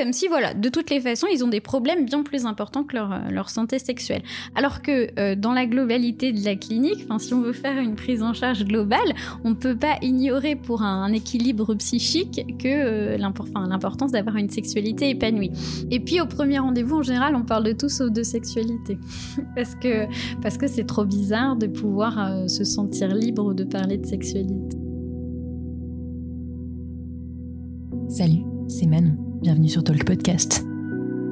comme si, voilà, de toutes les façons, ils ont des problèmes bien plus importants que leur, euh, leur santé sexuelle. Alors que euh, dans la globalité de la clinique, si on veut faire une prise en charge globale, on ne peut pas ignorer pour un, équilibre psychique que euh, l'importance d'avoir une sexualité épanouie. Et puis au premier rendez-vous, en général, on parle de tout sauf de sexualité. parce que parce que c'est trop bizarre de pouvoir se sentir libre de parler de sexualité. Salut, c'est Manon. Bienvenue sur Talk Podcast.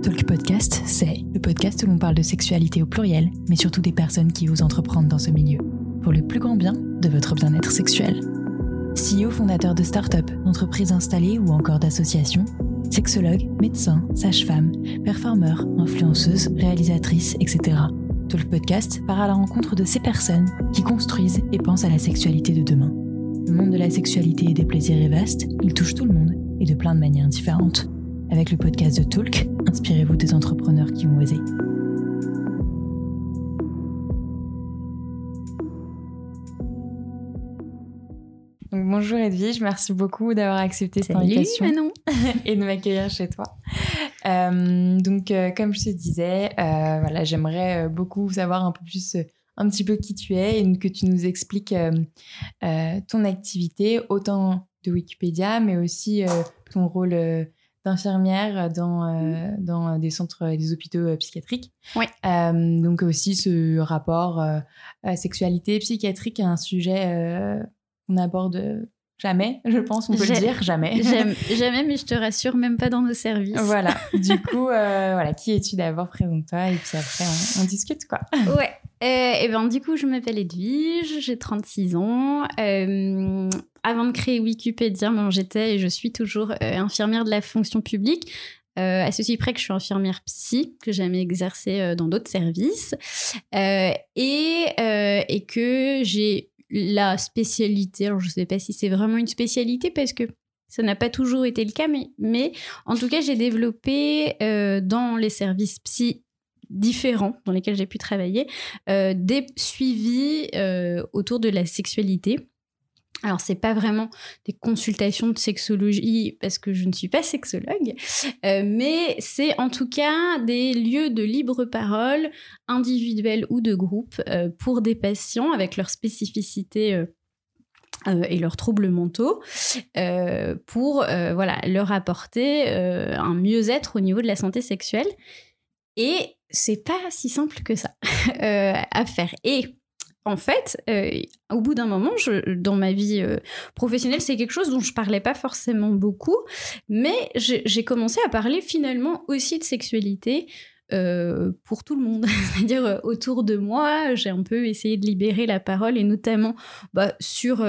Talk Podcast, c'est le podcast où l'on parle de sexualité au pluriel, mais surtout des personnes qui osent entreprendre dans ce milieu, pour le plus grand bien de votre bien-être sexuel. CEO fondateur de start-up, d'entreprises installées ou encore d'associations, sexologue, médecin, sage-femme, performeur, influenceuse, réalisatrice, etc. Talk Podcast part à la rencontre de ces personnes qui construisent et pensent à la sexualité de demain. Le monde de la sexualité et des plaisirs est vaste, il touche tout le monde et de plein de manières différentes. Avec le podcast de Talk, inspirez-vous des entrepreneurs qui ont osé. bonjour Edwige, merci beaucoup d'avoir accepté cette invitation et de m'accueillir chez toi. Euh, donc, euh, comme je te disais, euh, voilà, j'aimerais beaucoup savoir un peu plus, un petit peu qui tu es et que tu nous expliques ton activité, autant de Wikipédia, mais aussi euh, ton rôle euh, d'infirmière dans, euh, dans des centres, des hôpitaux psychiatriques. Oui. donc aussi ce rapport sexualité psychiatrique, un sujet qu'on aborde Jamais, je pense, on peut le dire, jamais. Jamais, mais je te rassure, même pas dans nos services. Voilà. Du coup, voilà, qui es-tu d'abord Présente-toi et puis après, on, discute, quoi. Ouais. Et ben, du coup, je m'appelle Edwige, j'ai 36 ans avant de créer Wikipédia, j'étais et je suis toujours euh, infirmière de la fonction publique. Euh, à ceci près que je suis infirmière psy, que j'ai jamais exercé euh, dans d'autres services, et, et que j'ai la spécialité, alors je ne sais pas si c'est vraiment une spécialité parce que ça n'a pas toujours été le cas, mais, mais en tout cas j'ai développé dans les services psy différents dans lesquels j'ai pu travailler des suivis autour de la sexualité alors, c'est pas vraiment des consultations de sexologie parce que je ne suis pas sexologue, euh, mais c'est en tout cas des lieux de libre parole, individuels ou de groupe, euh, pour des patients avec leurs spécificités euh, et leurs troubles mentaux, pour voilà leur apporter un mieux-être au niveau de la santé sexuelle. Et c'est pas si simple que ça à faire. Et en fait, euh, au bout d'un moment, dans ma vie euh, professionnelle, c'est quelque chose dont je parlais pas forcément beaucoup, mais j'ai commencé à parler finalement aussi de sexualité. Euh, pour tout le monde, c'est-à-dire autour de moi, j'ai un peu essayé de libérer la parole et notamment bah, sur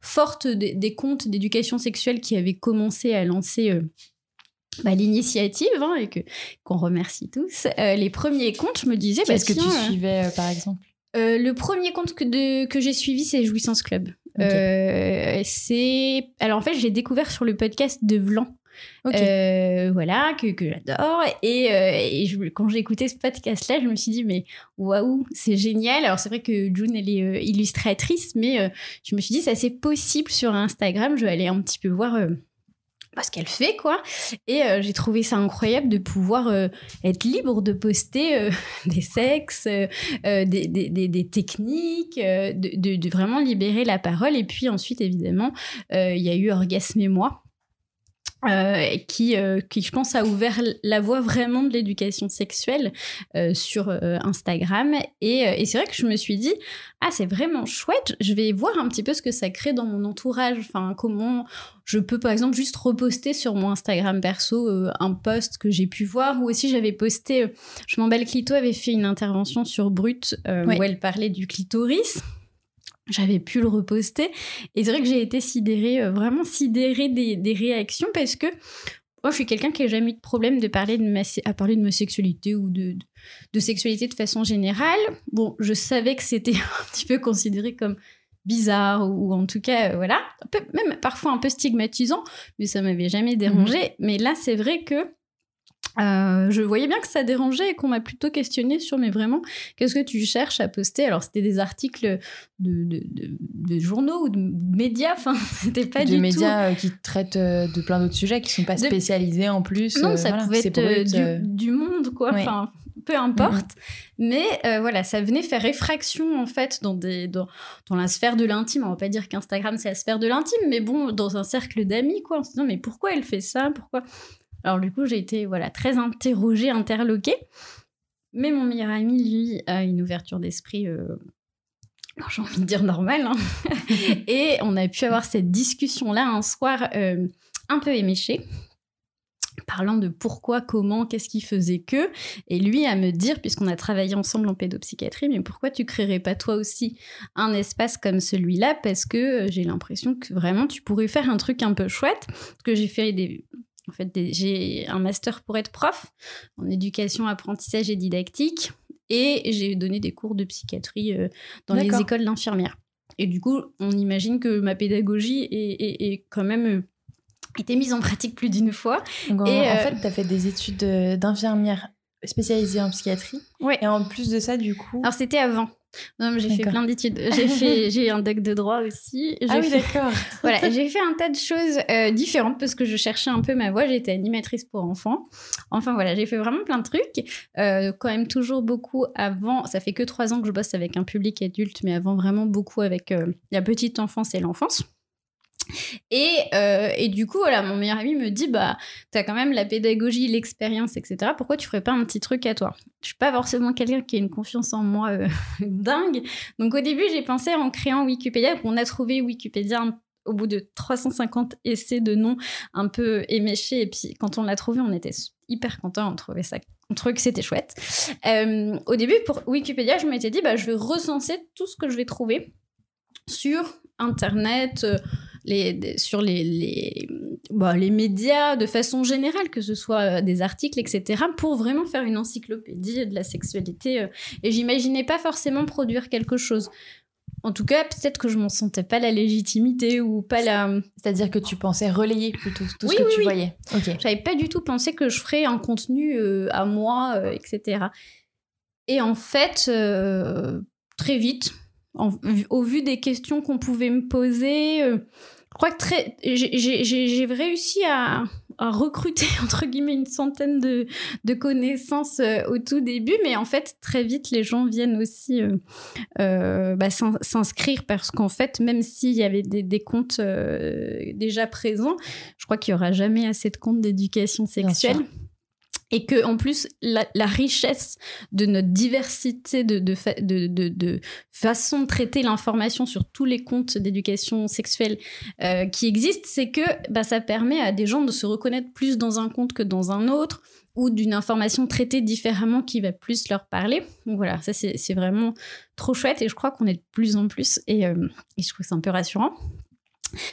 forte des, comptes d'éducation sexuelle qui avaient commencé à lancer bah, l'initiative hein, et que qu'on remercie tous. les premiers comptes, je me disais, bah, ce que tu suivais par exemple? euh, le premier compte que, que j'ai suivi, c'est Jouissance Club. Euh, c'est alors en fait, j'ai découvert sur le podcast de Vlan. Euh, voilà, que, que j'adore. Et, quand j'ai écouté ce podcast-là, je me suis dit, mais waouh, c'est génial. Alors, c'est vrai que June, elle est illustratrice, mais je me suis dit, ça c'est possible sur Instagram. Je vais aller un petit peu voir ce qu'elle fait, quoi. Et euh, j'ai trouvé ça incroyable de pouvoir euh, être libre de poster euh, des sexes, des, des, des, techniques, de, de, vraiment libérer la parole. Et puis ensuite, évidemment, il y a eu Orgasme et moi. Euh, qui, euh, qui, je pense, a ouvert la voie vraiment de l'éducation sexuelle euh, sur Instagram. Et, et c'est vrai que je me suis dit, ah, c'est vraiment chouette, je vais voir un petit peu ce que ça crée dans mon entourage. Enfin, comment je peux, par exemple, juste reposter sur mon Instagram perso un post que j'ai pu voir. Ou aussi, j'avais posté, je m'en Clito avait fait une intervention sur Brut où elle parlait du clitoris j'avais pu le reposter. Et c'est vrai que j'ai été sidérée, euh, vraiment sidérée des, réactions parce que moi, je suis quelqu'un qui n'a jamais eu de problème de parler de ma, à parler de ma sexualité ou de, de, sexualité de façon générale. Bon, je savais que c'était un petit peu considéré comme bizarre ou, en tout cas, euh, voilà, même parfois un peu stigmatisant, mais ça m'avait jamais dérangé. Mhm. Mais là, c'est vrai que Euh, je voyais bien que ça dérangeait et qu'on m'a plutôt questionné sur mais vraiment qu'est-ce que tu cherches à poster? Alors c'était des articles de, de, de, journaux ou de médias enfin c'était pas de du médias tout... qui traitent de plein d'autres sujets qui sont pas spécialisés en plus non ça pouvait être du, du, monde quoi enfin peu importe. Mais euh, voilà, ça venait faire réfraction en fait dans, des, dans, dans la sphère de l'intime. On va pas dire qu'Instagram c'est la sphère de l'intime, mais bon, dans un cercle d'amis quoi. En se disant mais pourquoi elle fait ça? Pourquoi? Alors du coup j'ai été voilà très interrogée, interloquée. Mais mon meilleur ami lui a une ouverture d'esprit. Euh, j'ai envie de dire normale. Hein. et on a pu avoir cette discussion-là un soir euh, un peu éméché parlant de pourquoi, comment, qu'est-ce qui faisait que, et lui à me dire, puisqu'on a travaillé ensemble en pédopsychiatrie, mais pourquoi tu créerais pas toi aussi un espace comme celui-là? Parce que euh, j'ai l'impression que vraiment tu pourrais faire un truc un peu chouette, parce que j'ai fait des... En fait, j'ai un master pour être prof en éducation, apprentissage et didactique, et j'ai donné des cours de psychiatrie euh, dans les écoles d'infirmières. Et du coup, on imagine que ma pédagogie est quand même euh, été mise en pratique plus d'une fois. et en, euh, fait, tu as fait des études d'infirmière spécialisée en psychiatrie. Ouais. Et en plus de ça, du coup. Alors, c'était avant. Non, j'ai fait plein d'études. J'ai fait, j'ai un doc de droit aussi. Ah oui, d'accord. voilà, j'ai fait un tas de choses euh, différentes parce que je cherchais un peu ma voie. J'étais animatrice pour enfants. Enfin voilà, j'ai fait vraiment plein de trucs. Euh, quand même toujours beaucoup avant. Ça fait que trois ans que je bosse avec un public adulte, mais avant vraiment beaucoup avec la petite enfance et l'enfance. Et, euh, et, du coup, voilà, mon meilleur ami me dit bah, t'as quand même la pédagogie, l'expérience, etc. Pourquoi tu ferais pas un petit truc à toi? Je suis pas forcément quelqu'un qui a une confiance en moi euh, dingue. Donc au début, j'ai pensé en créant Wikipédia. On a trouvé Wikipédia au bout de 350 essais de noms un peu éméchés. Et puis quand on l'a trouvé, on était hyper content. On trouvait ça, on trouvait que c'était chouette. Euh, au début, pour Wikipédia, je m'étais dit bah, je vais recenser tout ce que je vais trouver sur Internet les, sur les, les, bah, les médias de façon générale, que ce soit euh, des articles, etc., pour vraiment faire une encyclopédie de la sexualité. Euh. Et j'imaginais pas forcément produire quelque chose. En tout cas, peut-être que je m'en sentais pas la légitimité ou pas la. C'est-à-dire que tu pensais relayer plutôt tout ce que tu voyais. Ok. J'avais pas du tout pensé que je ferais un contenu euh, à moi, etc. Et en fait, très vite, au vu des questions qu'on pouvait me poser, je crois que très, j'ai réussi à, recruter entre guillemets une centaine de, de connaissances euh, au tout début, mais en fait très vite les gens viennent aussi euh, euh, bah, s'inscrire parce qu'en fait même s'il y avait des, des comptes déjà présents, je crois qu'il y aura jamais assez de comptes d'éducation sexuelle et que en plus la, richesse de notre diversité de, de, de, façon de traiter l'information sur tous les comptes d'éducation sexuelle euh, qui existent, c'est que bah, ça permet à des gens de se reconnaître plus dans un compte que dans un autre ou d'une information traitée différemment qui va plus leur parler. Donc voilà, ça c'est vraiment trop chouette et je crois qu'on est de plus en plus et, euh, et je trouve que c'est un peu rassurant.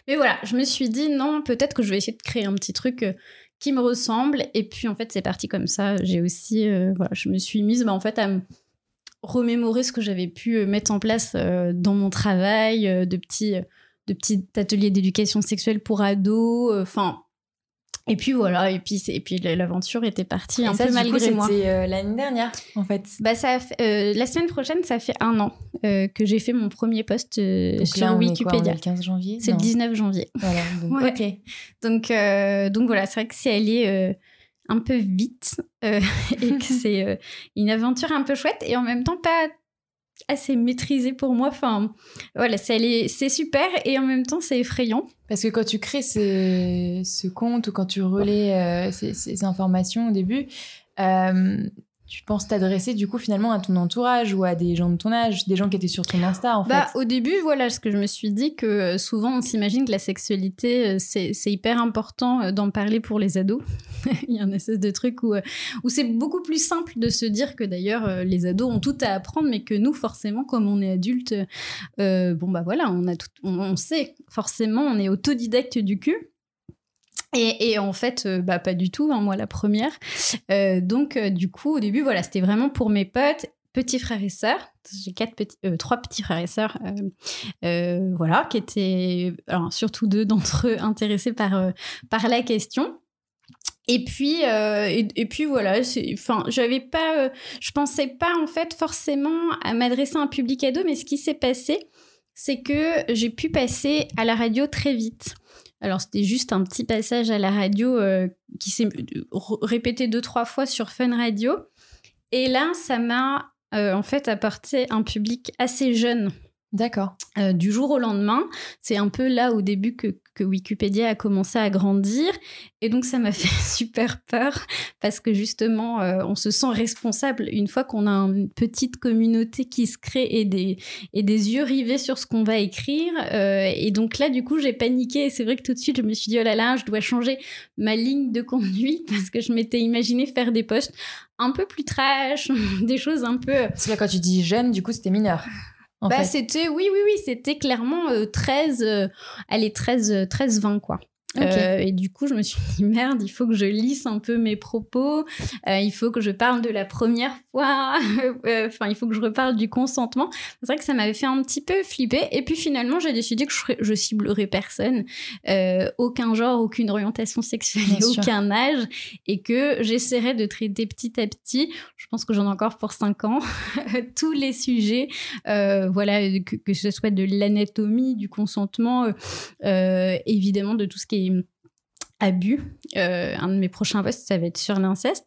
Mais voilà, je me suis dit non, peut-être que je vais essayer de créer un petit truc euh, qui me ressemble. Et puis en fait, c'est parti comme ça. J'ai aussi, euh, voilà, je me suis mise bah, en fait à remémorer ce que j'avais pu euh, mettre en place euh, dans mon travail, de petits, de petits ateliers d'éducation sexuelle pour ados. Enfin, et puis voilà, et puis, et puis l'aventure était partie un peu malgré moi. C'était euh, l'année dernière, en fait. Bah, ça euh, la semaine prochaine, ça fait un an euh, que j'ai fait mon premier post sur Wikipédia. le 15 janvier C'est le 19 janvier. Voilà, donc. Donc, donc voilà, c'est vrai que c'est allé un peu vite et que c'est une aventure un peu chouette et en même temps pas assez maîtrisé pour moi. Enfin, voilà, c'est super et en même temps, c'est effrayant. Parce que quand tu crées ce, compte ou quand tu relais euh, ces, informations au début, euh, tu penses t'adresser du coup finalement à ton entourage ou à des gens de ton âge, des gens qui étaient sur ton Insta en bah, Au début, voilà ce que je me suis dit que euh, souvent on s'imagine que la sexualité euh, c'est hyper important euh, d'en parler pour les ados. Il y a un espèce de truc où, où c'est beaucoup plus simple de se dire que d'ailleurs les ados ont tout à apprendre, mais que nous forcément comme on est adulte, bon bah voilà, on, a tout, on sait forcément, on est autodidacte du cul. Et, en fait, euh, bah, pas du tout, hein, moi la première. Euh, donc, euh, du coup, au début, voilà, c'était vraiment pour mes potes, petits frères et sœurs. J'ai quatre petits, trois petits frères et sœurs, voilà, qui étaient, alors, surtout deux d'entre eux intéressés par, par la question. Et puis, euh, et, puis voilà, enfin, j'avais pas, euh, je pensais pas en fait forcément à m'adresser à un public ado, mais ce qui s'est passé, c'est que j'ai pu passer à la radio très vite. Alors c'était juste un petit passage à la radio euh, qui s'est répété deux trois fois sur Fun Radio, et là, ça m'a en fait apporté un public assez jeune. D'accord. du jour au lendemain, c'est un peu là au début que que Wikipédia a commencé à grandir. Et donc, ça m'a fait super peur parce que justement, euh, on se sent responsable une fois qu'on a une petite communauté qui se crée et des, et des yeux rivés sur ce qu'on va écrire. Euh, et donc là, du coup, j'ai paniqué. Et c'est vrai que tout de suite, je me suis dit, oh là là, je dois changer ma ligne de conduite parce que je m'étais imaginé faire des posts un peu plus trash, des choses un peu... C'est là quand tu dis jeune, du coup, c'était mineur bah, c'était, oui, oui, oui, c'était clairement 13, euh, elle est 13, 13, 20, quoi. Euh, et du coup, je me suis dit merde, il faut que je lisse un peu mes propos. Euh, il faut que je parle de la première fois. Euh, enfin, il faut que je reparle du consentement. C'est vrai que ça m'avait fait un petit peu flipper. Et puis finalement, j'ai décidé que je, je ciblerais personne, aucun genre, aucune orientation sexuelle, aucun âge, et que j'essaierais de traiter petit à petit. Je pense que j'en ai encore pour 5 ans tous les sujets. voilà, que, que, ce soit de l'anatomie, du consentement, évidemment de tout ce qui est abus. Euh, un de mes prochains posts, ça va être sur l'inceste.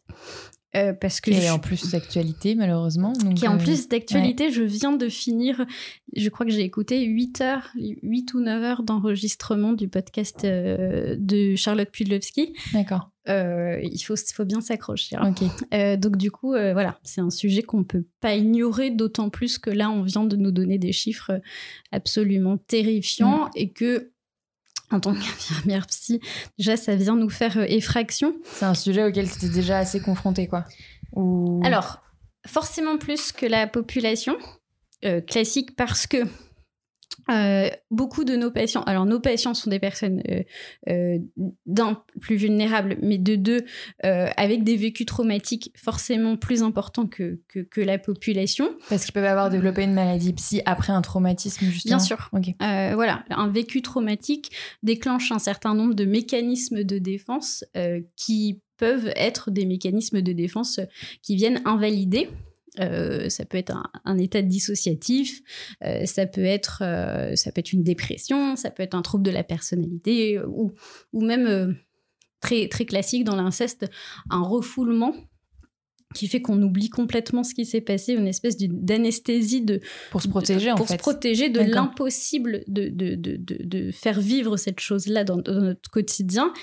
Euh, parce que qui en plus d'actualité malheureusement. qui est en euh, plus d'actualité, je viens de finir, je crois que j'ai écouté 8 heures, 8 ou 9 heures d'enregistrement du podcast de Charlotte Pudlowski. D'accord. il faut, faut bien s'accrocher. Hein. donc du coup, voilà, c'est un sujet qu'on peut pas ignorer, d'autant plus que là, on vient de nous donner des chiffres absolument terrifiants mm. et que en tant qu'infirmière psy, déjà ça vient nous faire euh, effraction. C'est un sujet auquel tu étais déjà assez confrontée, quoi. Alors, forcément plus que la population euh, classique parce que euh, beaucoup de nos patients, alors nos patients sont des personnes euh, euh, d'un plus vulnérables, mais de deux avec des vécus traumatiques forcément plus importants que, que, la population. Parce qu'ils peuvent avoir développé une maladie psy après un traumatisme, justement. Bien sûr. voilà, un vécu traumatique déclenche un certain nombre de mécanismes de défense qui peuvent être des mécanismes de défense qui viennent invalider euh, ça peut être un, état dissociatif, euh, ça peut être euh, ça peut être une dépression, ça peut être un trouble de la personnalité ou, ou même très très classique dans l'inceste, un refoulement qui fait qu'on oublie complètement ce qui s'est passé, une espèce d'anesthésie de pour se protéger pour se protéger de l'impossible de de, de, de, faire vivre cette chose là dans, dans notre quotidien.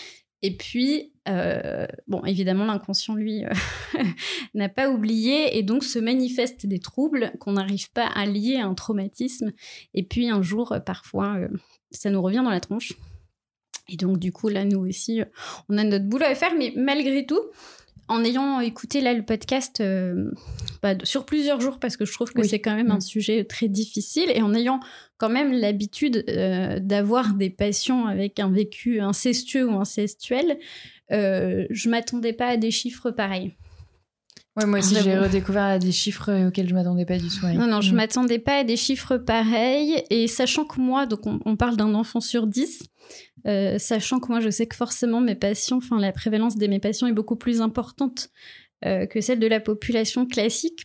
Et puis, euh, bon, évidemment, l'inconscient, lui, euh, n'a pas oublié et donc se manifestent des troubles qu'on n'arrive pas à lier à un traumatisme. Et puis, un jour, euh, parfois, ça nous revient dans la tronche. Et donc, du coup, là, nous aussi, on a notre boulot à faire, mais malgré tout, en ayant écouté là le podcast euh, bah, sur plusieurs jours parce que je trouve que c'est quand même un mm. sujet très difficile et en ayant quand même l'habitude euh, d'avoir des patients avec un vécu incestueux ou incestuel, euh, je m'attendais pas à des chiffres pareils. Ouais, moi aussi, j'ai redécouvert des chiffres auxquels je m'attendais pas du tout. Non, non, je mm. m'attendais pas à des chiffres pareils. Et sachant que moi, donc on, parle d'un enfant sur 10, euh, sachant que moi, je sais que forcément, mes patients, enfin, la prévalence de mes patients est beaucoup plus importante euh, que celle de la population classique.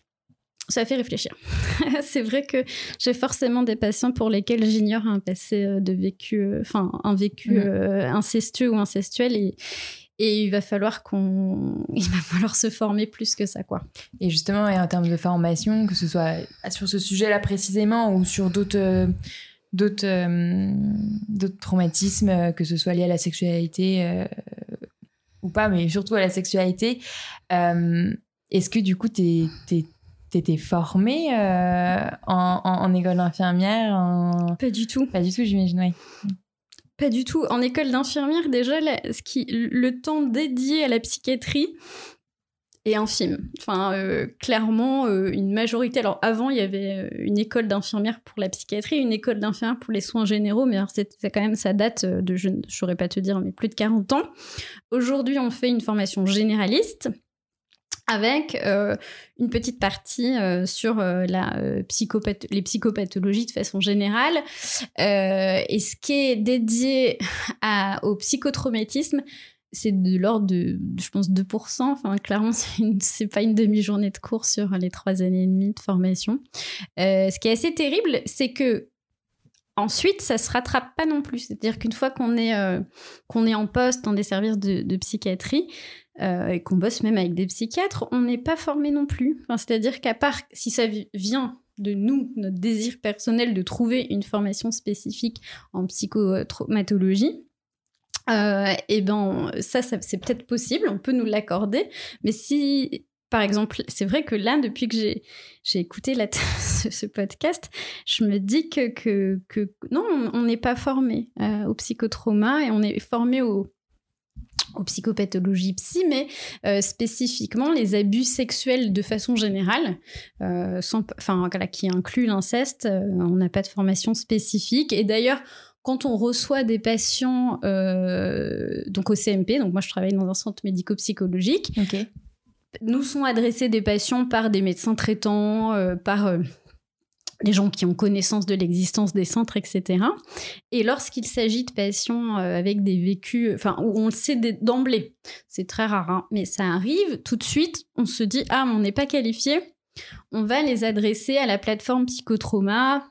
Ça fait réfléchir. c'est vrai que j'ai forcément des patients pour lesquels j'ignore un passé euh, de vécu, enfin, un vécu mm. incestueux ou incestuel. Et, et il va falloir qu'on, il va falloir se former plus que ça, quoi. Et justement, en termes de formation, que ce soit sur ce sujet-là précisément ou sur d'autres, euh, d'autres, euh, d'autres traumatismes, que ce soit lié à la sexualité euh, ou pas, mais surtout à la sexualité, est-ce que du coup, t'es, t'es T'étais formée en, en, en, école d'infirmière Pas du tout. Pas du tout, j'imagine, oui. Pas du tout. En école d'infirmière, déjà, le temps dédié à la psychiatrie est infime. Enfin, euh, clairement, euh, une majorité. Alors, avant, il y avait euh, une école d'infirmière pour la psychiatrie, une école d'infirmière pour les soins généraux, mais c'est quand même, ça date de, je ne saurais pas te dire, mais plus de 40 ans. Aujourd'hui, on fait une formation généraliste avec euh, une petite partie euh, sur euh, les psychopathologies de façon générale. et ce qui est dédié au psychotraumatisme, c'est de l'ordre de, je pense, 2%. Enfin, clairement, c'est pas une demi-journée de cours sur les trois années et demie de formation. ce qui est assez terrible, c'est que Ensuite, ça se rattrape pas non plus. C'est-à-dire qu'une fois qu'on est, qu'on est en poste dans des services de psychiatrie, euh, et qu'on bosse même avec des psychiatres, on n'est pas formé non plus. C'est-à-dire qu'à part si ça vient de nous, notre désir personnel de trouver une formation spécifique en psychotraumatologie, euh, et ben ça, c'est peut-être possible, on peut nous l'accorder, mais si par exemple, c'est vrai que là, depuis que j'ai écouté ce, podcast, je me dis que non, on n'est pas formé euh, au psychotrauma et on est formé au, aux psychopathologies psy, mais euh, spécifiquement les abus sexuels de façon générale, euh, sans, enfin, qui inclut l'inceste. Euh, on n'a pas de formation spécifique. Et d'ailleurs, quand on reçoit des patients donc au CMP, donc moi je travaille dans un centre médico-psychologique, nous sont adressés des patients par des médecins traitants, par les gens qui ont connaissance de l'existence des centres, etc. Et lorsqu'il s'agit de patients euh, avec des vécus, enfin, où on le sait d'emblée, c'est très rare, hein, mais ça arrive, tout de suite, on se dit, ah, on n'est pas qualifié, on va les adresser à la plateforme psychotrauma,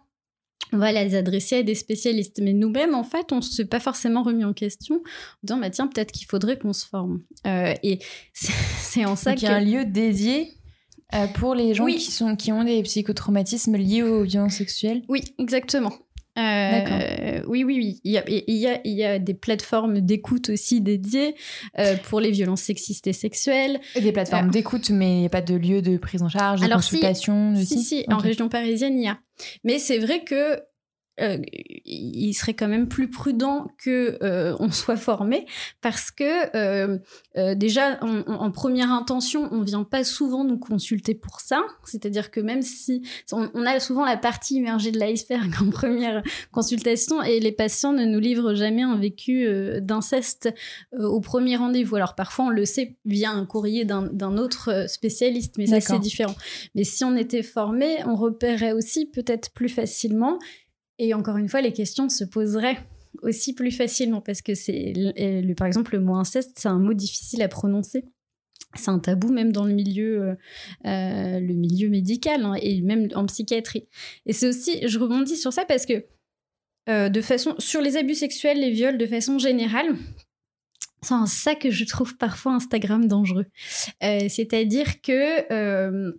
on va les adresser à des spécialistes. Mais nous-mêmes, en fait, on ne s'est pas forcément remis en question en disant, bah, tiens, peut-être qu'il faudrait qu'on se forme. Euh, et c'est en ça qu'il y a un lieu dédié euh, pour les gens qui, sont, qui ont des psychotraumatismes liés aux violences sexuelles? Oui, exactement. Euh, oui, oui, oui. Il y, a, il, y a, il y a des plateformes d'écoute aussi dédiées euh, pour les violences sexistes et sexuelles. Et des plateformes d'écoute, mais il n'y a pas de lieu de prise en charge, de consultation Si, si, si en région parisienne, il y a. Mais c'est vrai que euh, il serait quand même plus prudent que euh, on soit formé parce que euh, déjà en, première intention on vient pas souvent nous consulter pour ça. C'est-à-dire que même si on, a souvent la partie immergée de l'iceberg en première consultation et les patients ne nous livrent jamais un vécu d'inceste au premier rendez-vous. Alors parfois on le sait via un courrier d'un autre spécialiste mais ça c'est différent. Mais si on était formé on repérait aussi peut-être plus facilement et encore une fois, les questions se poseraient aussi plus facilement parce que c'est, par exemple, le mot inceste, c'est un mot difficile à prononcer. C'est un tabou même dans le milieu, euh, euh, le milieu médical hein, et même en psychiatrie. Et c'est aussi, je rebondis sur ça parce que euh, de façon, sur les abus sexuels, les viols de façon générale, c'est ça que je trouve parfois Instagram dangereux. C'est-à-dire que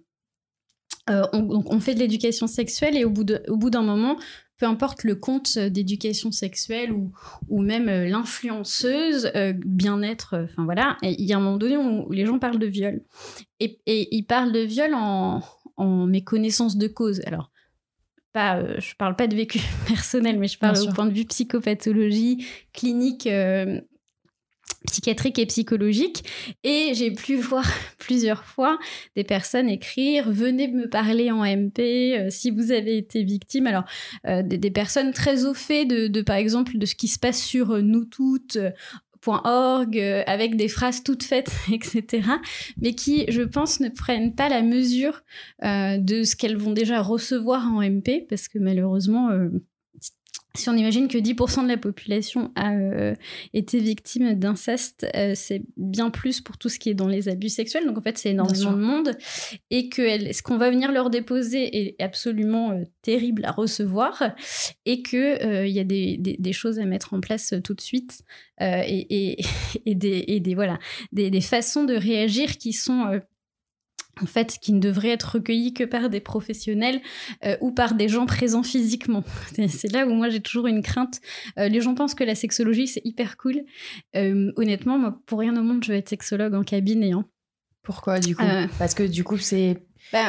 on, fait de l'éducation sexuelle et au bout d'un moment, peu importe le compte d'éducation sexuelle ou, ou même euh, l'influenceuse, euh, bien-être, euh, enfin voilà, il y a un moment donné où les gens parlent de viol. Et, et ils parlent de viol en, en méconnaissance de cause. Alors, pas, je parle pas de vécu personnel, mais je parle au point de vue psychopathologie, clinique, psychiatrique et psychologique. Et j'ai pu voir plusieurs fois des personnes écrire Venez me parler en MP euh, si vous avez été victime. Alors, euh, des, personnes très au fait de, par exemple, de ce qui se passe sur euh, nous toutes. .org avec des phrases toutes faites, etc. Mais qui, je pense, ne prennent pas la mesure de ce qu'elles vont déjà recevoir en MP, parce que malheureusement, si on imagine que 10% de la population a euh, été victime d'inceste, euh, c'est bien plus pour tout ce qui est dans les abus sexuels. Donc en fait, c'est énormément de monde. Et que ce qu'on va venir leur déposer est absolument euh, terrible à recevoir. Et qu'il y a des, choses à mettre en place tout de suite. Et, des, des, voilà, des, façons de réagir qui sont en fait, qui ne devrait être recueilli que par des professionnels euh, ou par des gens présents physiquement. C'est là où moi j'ai toujours une crainte. Euh, les gens pensent que la sexologie c'est hyper cool. Euh, honnêtement, moi, pour rien au monde, je vais être sexologue en cabinet. Hein. Pourquoi du coup? Parce que du coup, c'est 50% bah,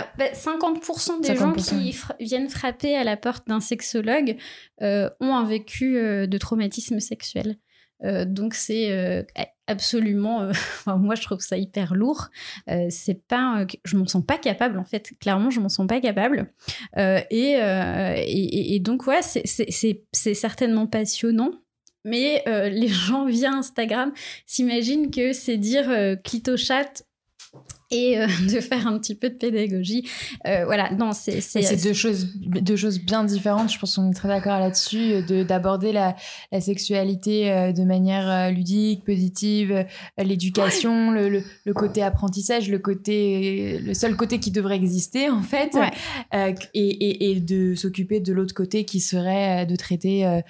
bah, des gens qui viennent frapper à la porte d'un sexologue ont un vécu de traumatisme sexuel. donc c'est absolument. Euh, moi, je trouve ça hyper lourd. Euh, c'est pas, je m'en sens pas capable en fait. Clairement, je m'en sens pas capable. Euh, et, et, donc ouais, c'est certainement passionnant. Mais les gens via Instagram s'imaginent que c'est dire clito chat et euh, de faire un petit peu de pédagogie. Euh, voilà, non, c'est c'est deux choses deux choses bien différentes. Je pense qu'on est très d'accord là-dessus de d'aborder la, la sexualité euh, de manière ludique, positive, l'éducation, le, le, côté apprentissage, le côté le seul côté qui devrait exister en fait, et, et, et, de s'occuper de l'autre côté qui serait de traiter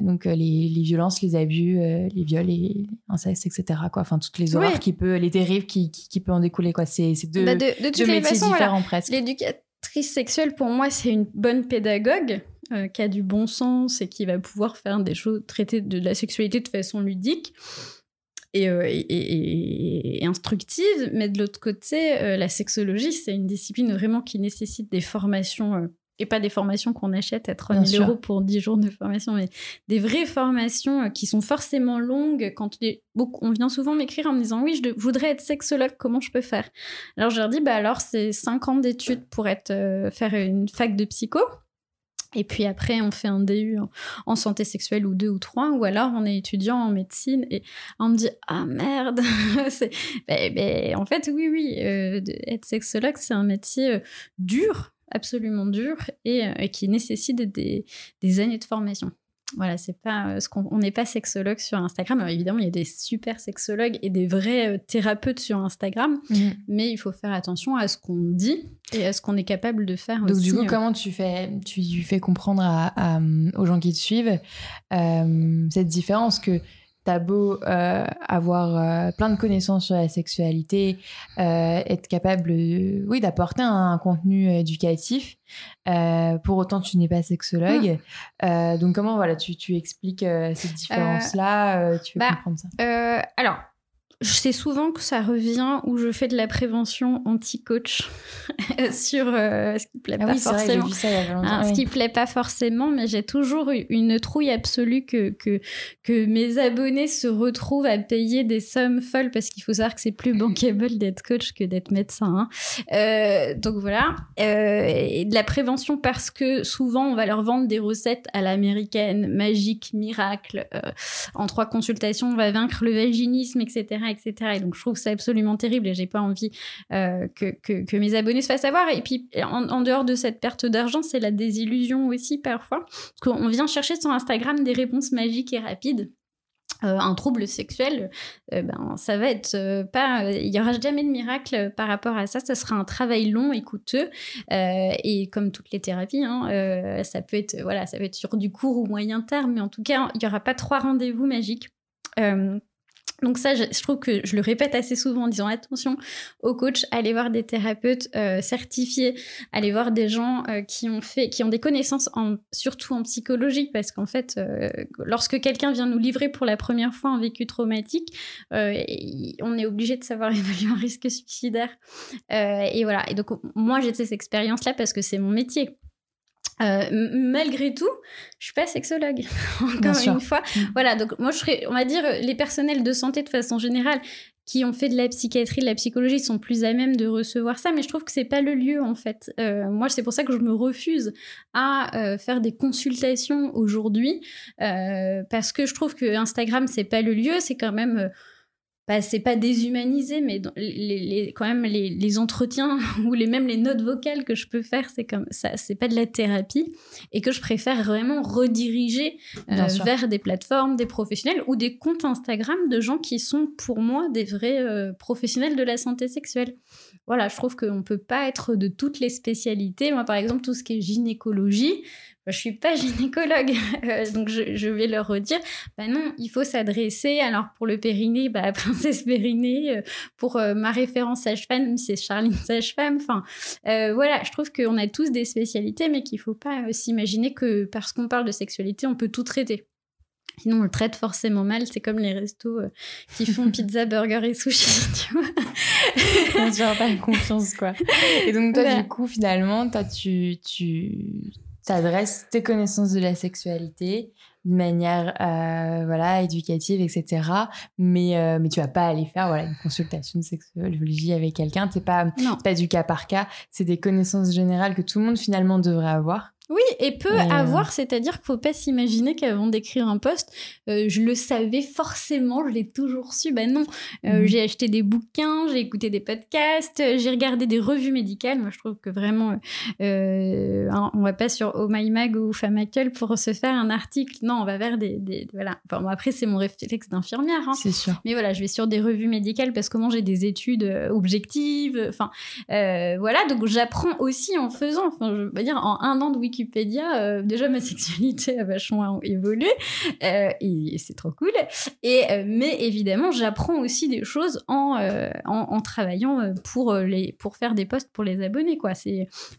donc les, les, violences, les abus, les viols, les incestes, etc. Quoi. Enfin toutes les horreurs qui peut, les dérives qui, qui, qui peut en découler c'est deux, bah, métiers différents presque. L'éducatrice sexuelle, pour moi, c'est une bonne pédagogue euh, qui a du bon sens et qui va pouvoir faire des choses, traiter de la sexualité de façon ludique. Et, euh, instructive, mais de l'autre côté, euh, la sexologie, c'est une discipline vraiment qui nécessite des formations et pas des formations qu'on achète à 3000 euros pour 10 jours de formation, mais des vraies formations euh, qui sont forcément longues. Quand on vient souvent m'écrire en me disant oui, je voudrais être sexologue, comment je peux faire? Alors je leur dis bah alors c'est 5 ans d'études pour être euh, faire une fac de psycho. Et puis après, on fait un DU en, santé sexuelle ou deux ou trois, ou alors on est étudiant en médecine et on me dit ah merde, ben, ben, en fait oui oui, euh, être sexologue c'est un métier dur absolument dur et, euh, qui nécessite des, années de formation. Voilà, c'est pas euh, ce qu'on on n'est pas sexologue sur Instagram. Alors évidemment, il y a des super sexologues et des vrais euh, thérapeutes sur Instagram, mhm. mais il faut faire attention à ce qu'on dit et à ce qu'on est capable de faire. Donc du coup, comment tu fais tu fais comprendre à, aux gens qui te suivent cette différence que T'as beau euh, avoir euh, plein de connaissances sur la sexualité, euh, être capable, oui, d'apporter un, contenu éducatif. pour autant, tu n'es pas sexologue. Mmh. donc, comment voilà, tu, tu expliques cette différence-là Tu veux bah, comprendre ça? Alors, je sais souvent que ça revient où je fais de la prévention anti-coach sur euh, ce qui plaît ah pas forcément. ce qui plaît pas forcément, mais j'ai toujours eu une trouille absolue que, que, que mes abonnés se retrouvent à payer des sommes folles parce qu'il faut savoir que c'est plus bankable d'être coach que d'être médecin. Hein. Euh, donc voilà. Euh, et de la prévention parce que souvent on va leur vendre des recettes à l'américaine, magique, miracle. en trois consultations, on va vaincre le vaginisme, etc etc. Et donc, je trouve ça absolument terrible et j'ai pas envie euh, que, mes abonnés se fassent avoir. Et puis, en, dehors de cette perte d'argent, c'est la désillusion aussi parfois. Parce qu'on vient chercher sur Instagram des réponses magiques et rapides. Euh, un trouble sexuel, euh, ben, ça va être pas. Il y aura jamais de miracle par rapport à ça. Ça sera un travail long et coûteux. et comme toutes les thérapies, hein, ça peut être voilà, ça peut être sur du court ou moyen terme, mais en tout cas, il y aura pas trois rendez-vous magiques. Donc ça, je, trouve que je le répète assez souvent en disant attention aux coachs, allez voir des thérapeutes euh, certifiés, allez voir des gens euh, qui ont fait, qui ont des connaissances surtout en psychologie, parce qu'en fait, euh, lorsque quelqu'un vient nous livrer pour la première fois un vécu traumatique, on est obligé de savoir évaluer un risque suicidaire. et voilà. Et donc moi, j'ai cette expérience-là parce que c'est mon métier. Euh, malgré tout, je suis pas sexologue. Encore une fois, mm. voilà. Donc moi, je serais, on va dire, les personnels de santé de façon générale qui ont fait de la psychiatrie, de la psychologie, sont plus à même de recevoir ça. Mais je trouve que c'est pas le lieu en fait. Euh, moi, c'est pour ça que je me refuse à euh, faire des consultations aujourd'hui parce que je trouve que Instagram c'est pas le lieu. C'est quand même bah, c'est pas déshumanisé, mais les, quand même les, entretiens ou les, même les notes vocales que je peux faire, c'est comme ça, c'est pas de la thérapie et que je préfère vraiment rediriger euh, vers des plateformes, des professionnels ou des comptes Instagram de gens qui sont pour moi des vrais euh, professionnels de la santé sexuelle. Voilà, je trouve qu'on peut pas être de toutes les spécialités. Moi, par exemple, tout ce qui est gynécologie, je je suis pas gynécologue, euh, donc je, vais leur redire, bah non, il faut s'adresser. Alors pour le périnée, bah princesse périnée. Euh, pour euh, ma référence sage-femme, c'est Charline sage-femme. Enfin, voilà, je trouve qu'on a tous des spécialités, mais qu'il faut pas s'imaginer que parce qu'on parle de sexualité, on peut tout traiter. Sinon, on le traite forcément mal. C'est comme les restos qui font pizza, burger et sushi, tu vois. on se pas confiance, quoi. Et donc, toi, du coup, finalement, toi, tu, tu, t'adresses tes connaissances de la sexualité de manière euh, voilà éducative etc mais euh, mais tu vas pas aller faire voilà une consultation de sexologie avec quelqu'un. C'est pas pas du cas par cas. C'est des connaissances générales que tout le monde finalement devrait avoir Oui, et peut euh, avoir, c'est-à-dire qu'il faut pas s'imaginer qu'avant d'écrire un post, euh, je le savais forcément, je l'ai toujours su. Ben non, Euh, Mhm. j'ai acheté des bouquins, j'ai écouté des podcasts, j'ai regardé des revues médicales. Moi, je trouve que vraiment, hein, on va pas sur Oh My Mag ou Famacle pour se faire un article. Non, on va vers des, des- voilà. Enfin, bon, après, c'est mon réflexe d'infirmière. hein. C'est sûr. Mais voilà, je vais sur des revues médicales parce que moi j'ai des études objectives. Enfin, voilà, donc j'apprends aussi en faisant. Enfin, je veux dire, en un an de Euh, déjà ma sexualité a vachement évolué euh, et, c'est trop cool. Et euh, mais évidemment, j'apprends aussi des choses en en, travaillant pour les pour faire des posts pour les abonnés. Quoi,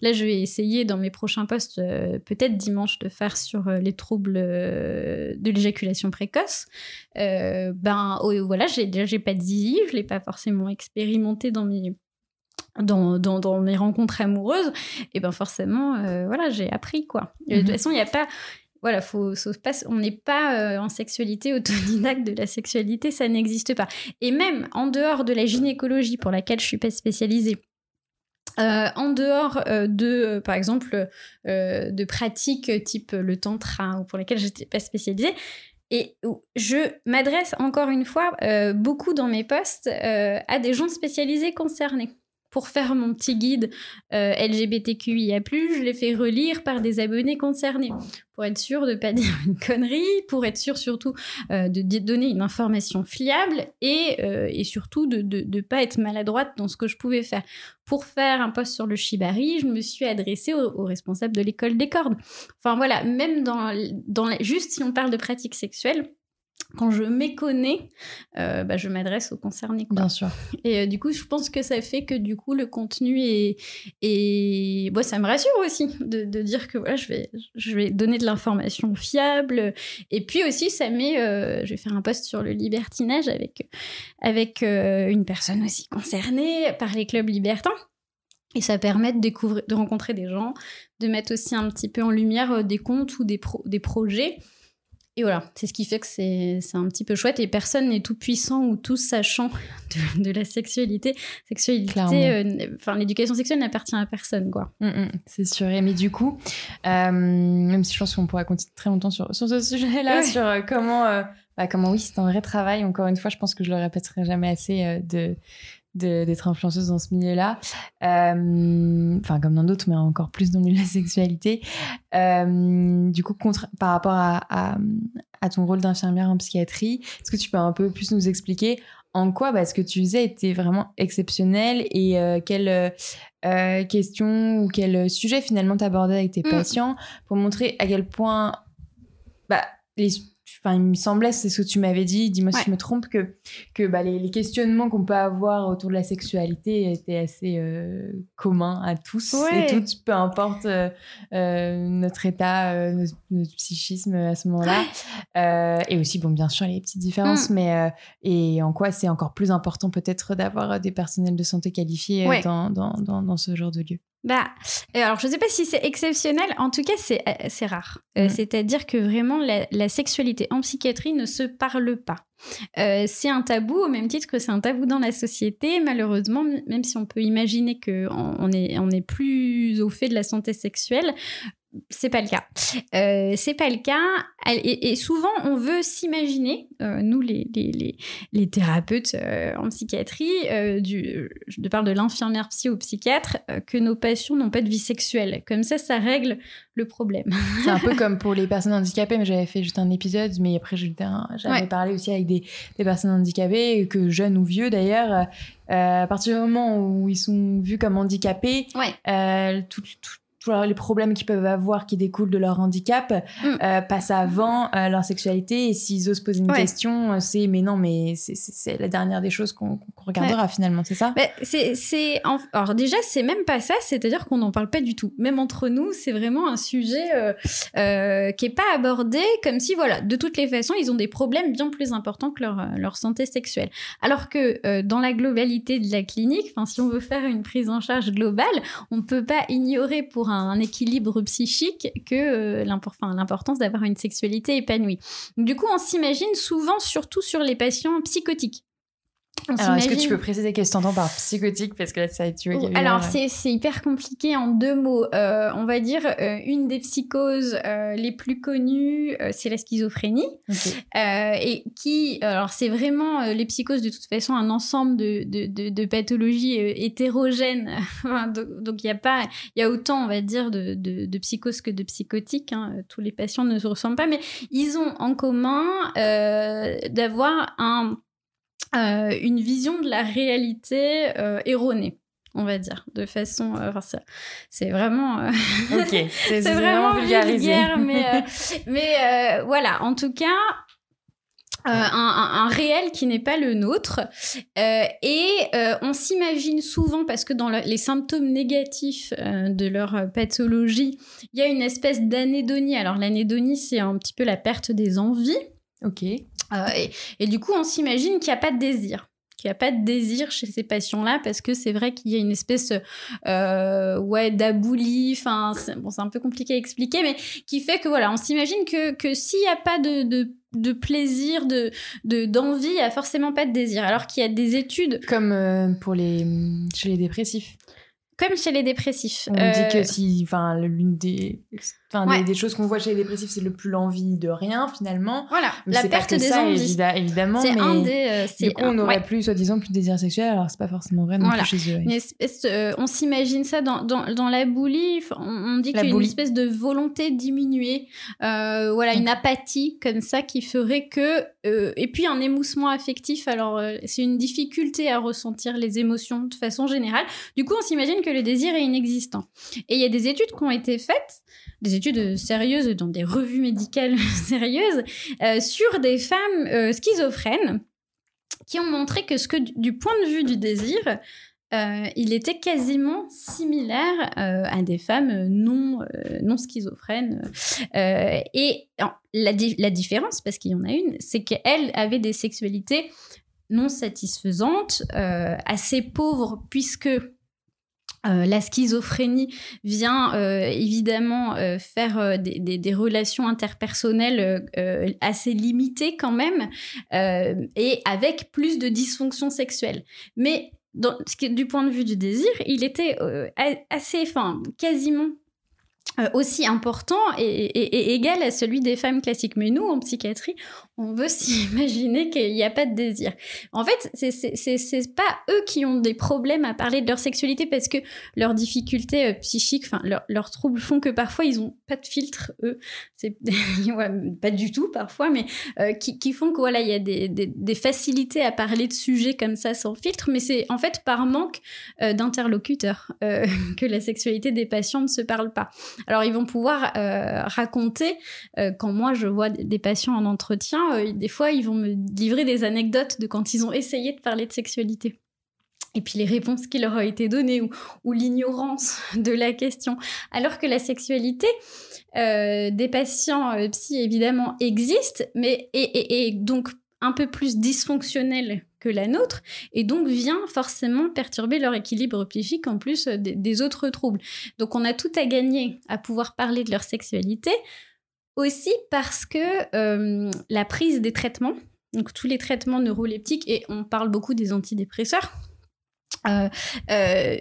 là je vais essayer dans mes prochains posts, peut-être dimanche, de faire sur les troubles de l'éjaculation précoce. Ben oh, voilà, j'ai pas zizi, je l'ai pas forcément expérimenté dans mes dans, dans, dans mes rencontres amoureuses, et ben forcément, euh, voilà, j'ai appris quoi. De toute Mhm. façon, il n'y a pas, voilà, faut, faut pas, on n'est pas euh, en sexualité autodidacte de la sexualité, ça n'existe pas. Et même en dehors de la gynécologie pour laquelle je suis pas spécialisée, euh, en dehors euh, de, euh, par exemple, de pratiques type le tantra ou pour lesquelles je n'étais pas spécialisée, et je m'adresse encore une fois beaucoup dans mes posts euh, à des gens spécialisés concernés. Pour faire mon petit guide euh, LGBTQIA+, je l'ai fait relire par des abonnés concernés pour être sûr de ne pas dire une connerie, pour être sûr surtout euh, de donner une information fiable et, euh, surtout de ne pas être maladroite dans ce que je pouvais faire. Pour faire un post sur le shibari, je me suis adressée au, au responsable de l'école des cordes. Enfin voilà, même dans, dans la- juste si on parle de pratiques sexuelles, quand je méconnais, euh, bah, je m'adresse aux concernés. quoi. Bien sûr. Et euh, du coup, je pense que ça fait que du coup, le contenu est. est... Bon, ça me rassure aussi de, de dire que voilà, je vais, je vais donner de l'information fiable. Et puis aussi, ça met. euh, je vais faire un post sur le libertinage avec, avec une personne aussi concernée par les clubs libertins. Et ça permet de, découvrir, de rencontrer des gens, de mettre aussi un petit peu en lumière des comptes ou des, pro- des projets. Et voilà, c'est ce qui fait que c'est c'est un petit peu chouette et personne n'est tout puissant ou tout sachant de, de la sexualité. Sexualité, euh, enfin l'éducation sexuelle n'appartient à personne, quoi. Mm, mm, c'est sûr. Et mais du coup, euh, même si je pense qu'on pourrait continuer très longtemps sur, sur ce sujet-là, Ouais. sur euh, comment, bah, comment oui, c'est un vrai travail. Encore une fois, je pense que je le répéterai jamais assez de- d'être influenceuse dans ce milieu-là. Euh, Enfin, comme dans d'autres, mais encore plus dans le milieu de la sexualité. Euh, du coup, contre, par rapport à, à, à ton rôle d'infirmière en psychiatrie, est-ce que tu peux un peu plus nous expliquer en quoi bah, ce que tu faisais était vraiment exceptionnel et euh, quelles questions ou quel sujet finalement t'abordais avec tes Mm. patients pour montrer à quel point bah, les, enfin, il me semblait, c'est ce que tu m'avais dit, dis-moi si je me trompe, que, que bah, les, les questionnements qu'on peut avoir autour de la sexualité étaient assez euh, communs à tous Ouais. et toutes, peu importe euh, euh, notre état, notre, notre psychisme à ce moment-là. Et aussi, bon, bien sûr, les petites différences, Mm. mais et en quoi c'est encore plus important peut-être d'avoir des personnels de santé qualifiés dans, dans, dans ce genre de lieu. Bah, euh, alors je sais pas si c'est exceptionnel, en tout cas c'est euh, c'est rare. Euh, Mm. C'est-à-dire que vraiment la, la sexualité en psychiatrie ne se parle pas. Euh, c'est un tabou au même titre que c'est un tabou dans la société. Malheureusement, même si on peut imaginer que on on est on est plus au fait de la santé sexuelle, c'est pas le cas. Euh, c'est pas le cas. Et, et souvent, on veut s'imaginer, euh, nous les, les, les, thérapeutes euh, en psychiatrie, du, je parle de l'infirmière psy ou psychiatre, que nos patients n'ont pas de vie sexuelle. Comme ça, ça règle le problème. C'est un peu comme pour les personnes handicapées, mais j'avais fait juste un épisode, mais après j'avais Ouais. parlé aussi avec des, des personnes handicapées, que jeunes ou vieux d'ailleurs, à partir du moment où ils sont vus comme handicapés, Ouais. tout- tout- les problèmes qu'ils peuvent avoir qui découlent de leur handicap Mm. euh, passent avant euh, leur sexualité et s'ils osent poser une Ouais. question euh, c'est mais non mais c'est- la dernière des choses qu'on regardera finalement c'est ça? Bah, c'est, Alors déjà, c'est même pas ça, c'est-à-dire qu'on n'en parle pas du tout. Même entre nous, c'est vraiment un sujet euh, qui est pas abordé comme si, voilà, de toutes les façons, ils ont des problèmes bien plus importants que leur, leur santé sexuelle. Alors que dans la globalité de la clinique, si on veut faire une prise en charge globale, on ne peut pas ignorer pour un, un équilibre psychique que euh, l'importance d'avoir une sexualité épanouie. Du coup, on s'imagine souvent, surtout sur les patients psychotiques. Alors, est-ce que tu peux préciser qu'est-ce que tu entends par psychotique? Parce que là, ça, tu vois Alors, c'est, c'est hyper compliqué en deux mots. Euh, on va dire euh, une des psychoses euh, les plus connues, c'est la schizophrénie. et qui, alors, c'est vraiment les psychoses, de toute façon, un ensemble de, de, de, pathologies hétérogènes. donc, il y a pas, il y a autant, on va dire, de, de, psychoses que de psychotiques. Hein. Tous les patients ne se ressemblent pas, mais ils ont en commun d'avoir un euh, une vision de la réalité euh, erronée on va dire, de façon. Euh, c'est vraiment. ok, c'est vraiment vulgaire, mais, mais voilà, en tout cas. un, réel qui n'est pas le nôtre. et on s'imagine souvent, parce que dans les symptômes négatifs de leur pathologie, il y a une espèce d'anédonie. Alors l'anédonie, c'est un petit peu la perte des envies. Ok. Euh, et, du coup, on s'imagine qu'il n'y a pas de désir qu'il n'y a pas de désir chez ces patients-là parce que c'est vrai qu'il y a une espèce euh, ouais d'aboulie enfin c'est, bon un peu compliqué à expliquer mais qui fait que voilà on s'imagine que, que s'il n'y a pas de, de, de plaisir de, de d'envie il n'y a forcément pas de désir alors qu'il y a des études comme euh, pour les chez les dépressifs comme chez les dépressifs. On dit que si, enfin, l'une des, enfin, des, choses qu'on voit chez les dépressifs, c'est le plus l'envie de rien finalement. Voilà, la perte des ça, envies. évidemment. C'est un des. Euh, du coup, on aurait plus, soi-disant, plus de désir sexuel, alors c'est pas forcément vrai non plus chez eux. Euh, on s'imagine ça dans, dans, dans, la boulie. On, dit qu'il y a une espèce de volonté diminuée. Euh, voilà, une apathie comme ça qui ferait que. et puis un émoussement affectif. Alors, c'est une difficulté à ressentir les émotions de façon générale. Du coup, on s'imagine que le désir est inexistant. Et il y a des études qui ont été faites, des études sérieuses dans des revues médicales sérieuses, euh, sur des femmes euh, schizophrènes qui ont montré que, ce que du point de vue du désir, euh, il était quasiment similaire à des femmes non, non schizophrènes. et la, la, différence, parce qu'il y en a une, c'est qu'elles avaient des sexualités non satisfaisantes, assez pauvres, puisque euh, la schizophrénie vient euh, évidemment euh, faire des, relations interpersonnelles assez limitées quand même et avec plus de dysfonction sexuelle. Mais du point de vue du désir, il était assez, enfin quasiment aussi important et, égal à celui des femmes classiques. Mais nous, en psychiatrie, on veut s'imaginer qu'il n'y a pas de désir. En fait, c'est pas eux qui ont des problèmes à parler de leur sexualité parce que leurs difficultés euh, psychiques, enfin leurs troubles font que parfois ils ont pas de filtre eux. Pas du tout parfois, mais euh, qui, font que voilà il y a des, facilités à parler de sujets comme ça sans filtre. Mais c'est en fait par manque d'interlocuteurs que la sexualité des patients ne se parle pas. Alors ils vont pouvoir euh, raconter, euh, quand moi je vois des patients en entretien, euh, des fois ils vont me livrer des anecdotes de quand ils ont essayé de parler de sexualité. Et puis les réponses qui leur ont été données ou, l'ignorance de la question. Alors que la sexualité des patients psy évidemment existe, mais et donc un peu plus dysfonctionnelle que la nôtre et donc vient forcément perturber leur équilibre psychique en plus euh, des, autres troubles. Donc on a tout à gagner à pouvoir parler de leur sexualité aussi parce que euh, la prise des traitements, donc tous les traitements neuroleptiques et on parle beaucoup des antidépresseurs, euh,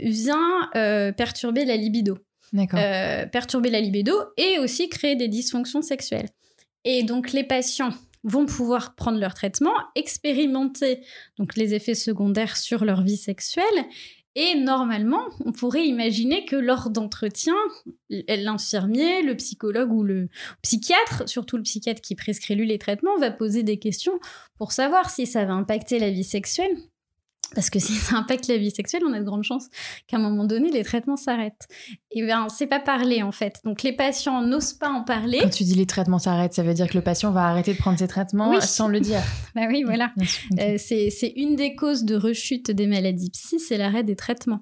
vient perturber la libido. perturber la libido et aussi créer des dysfonctions sexuelles. Et donc les patients vont pouvoir prendre leur traitement, expérimenter donc les effets secondaires sur leur vie sexuelle. Et normalement, on pourrait imaginer que lors d'entretien, l'infirmier, le psychologue ou le psychiatre, surtout le psychiatre qui prescrit lui les traitements, va poser des questions pour savoir si ça va impacter la vie sexuelle parce que si ça impacte la vie sexuelle, on a de grandes chances qu'à un moment donné, les traitements s'arrêtent. Et bien, c'est pas parler en fait. Donc les patients n'osent pas en parler. Quand tu dis les traitements s'arrêtent, ça veut dire que le patient va arrêter de prendre ses traitements sans le dire. bah oui, voilà. Euh, c'est une des causes de rechute des maladies psy, c'est l'arrêt des traitements.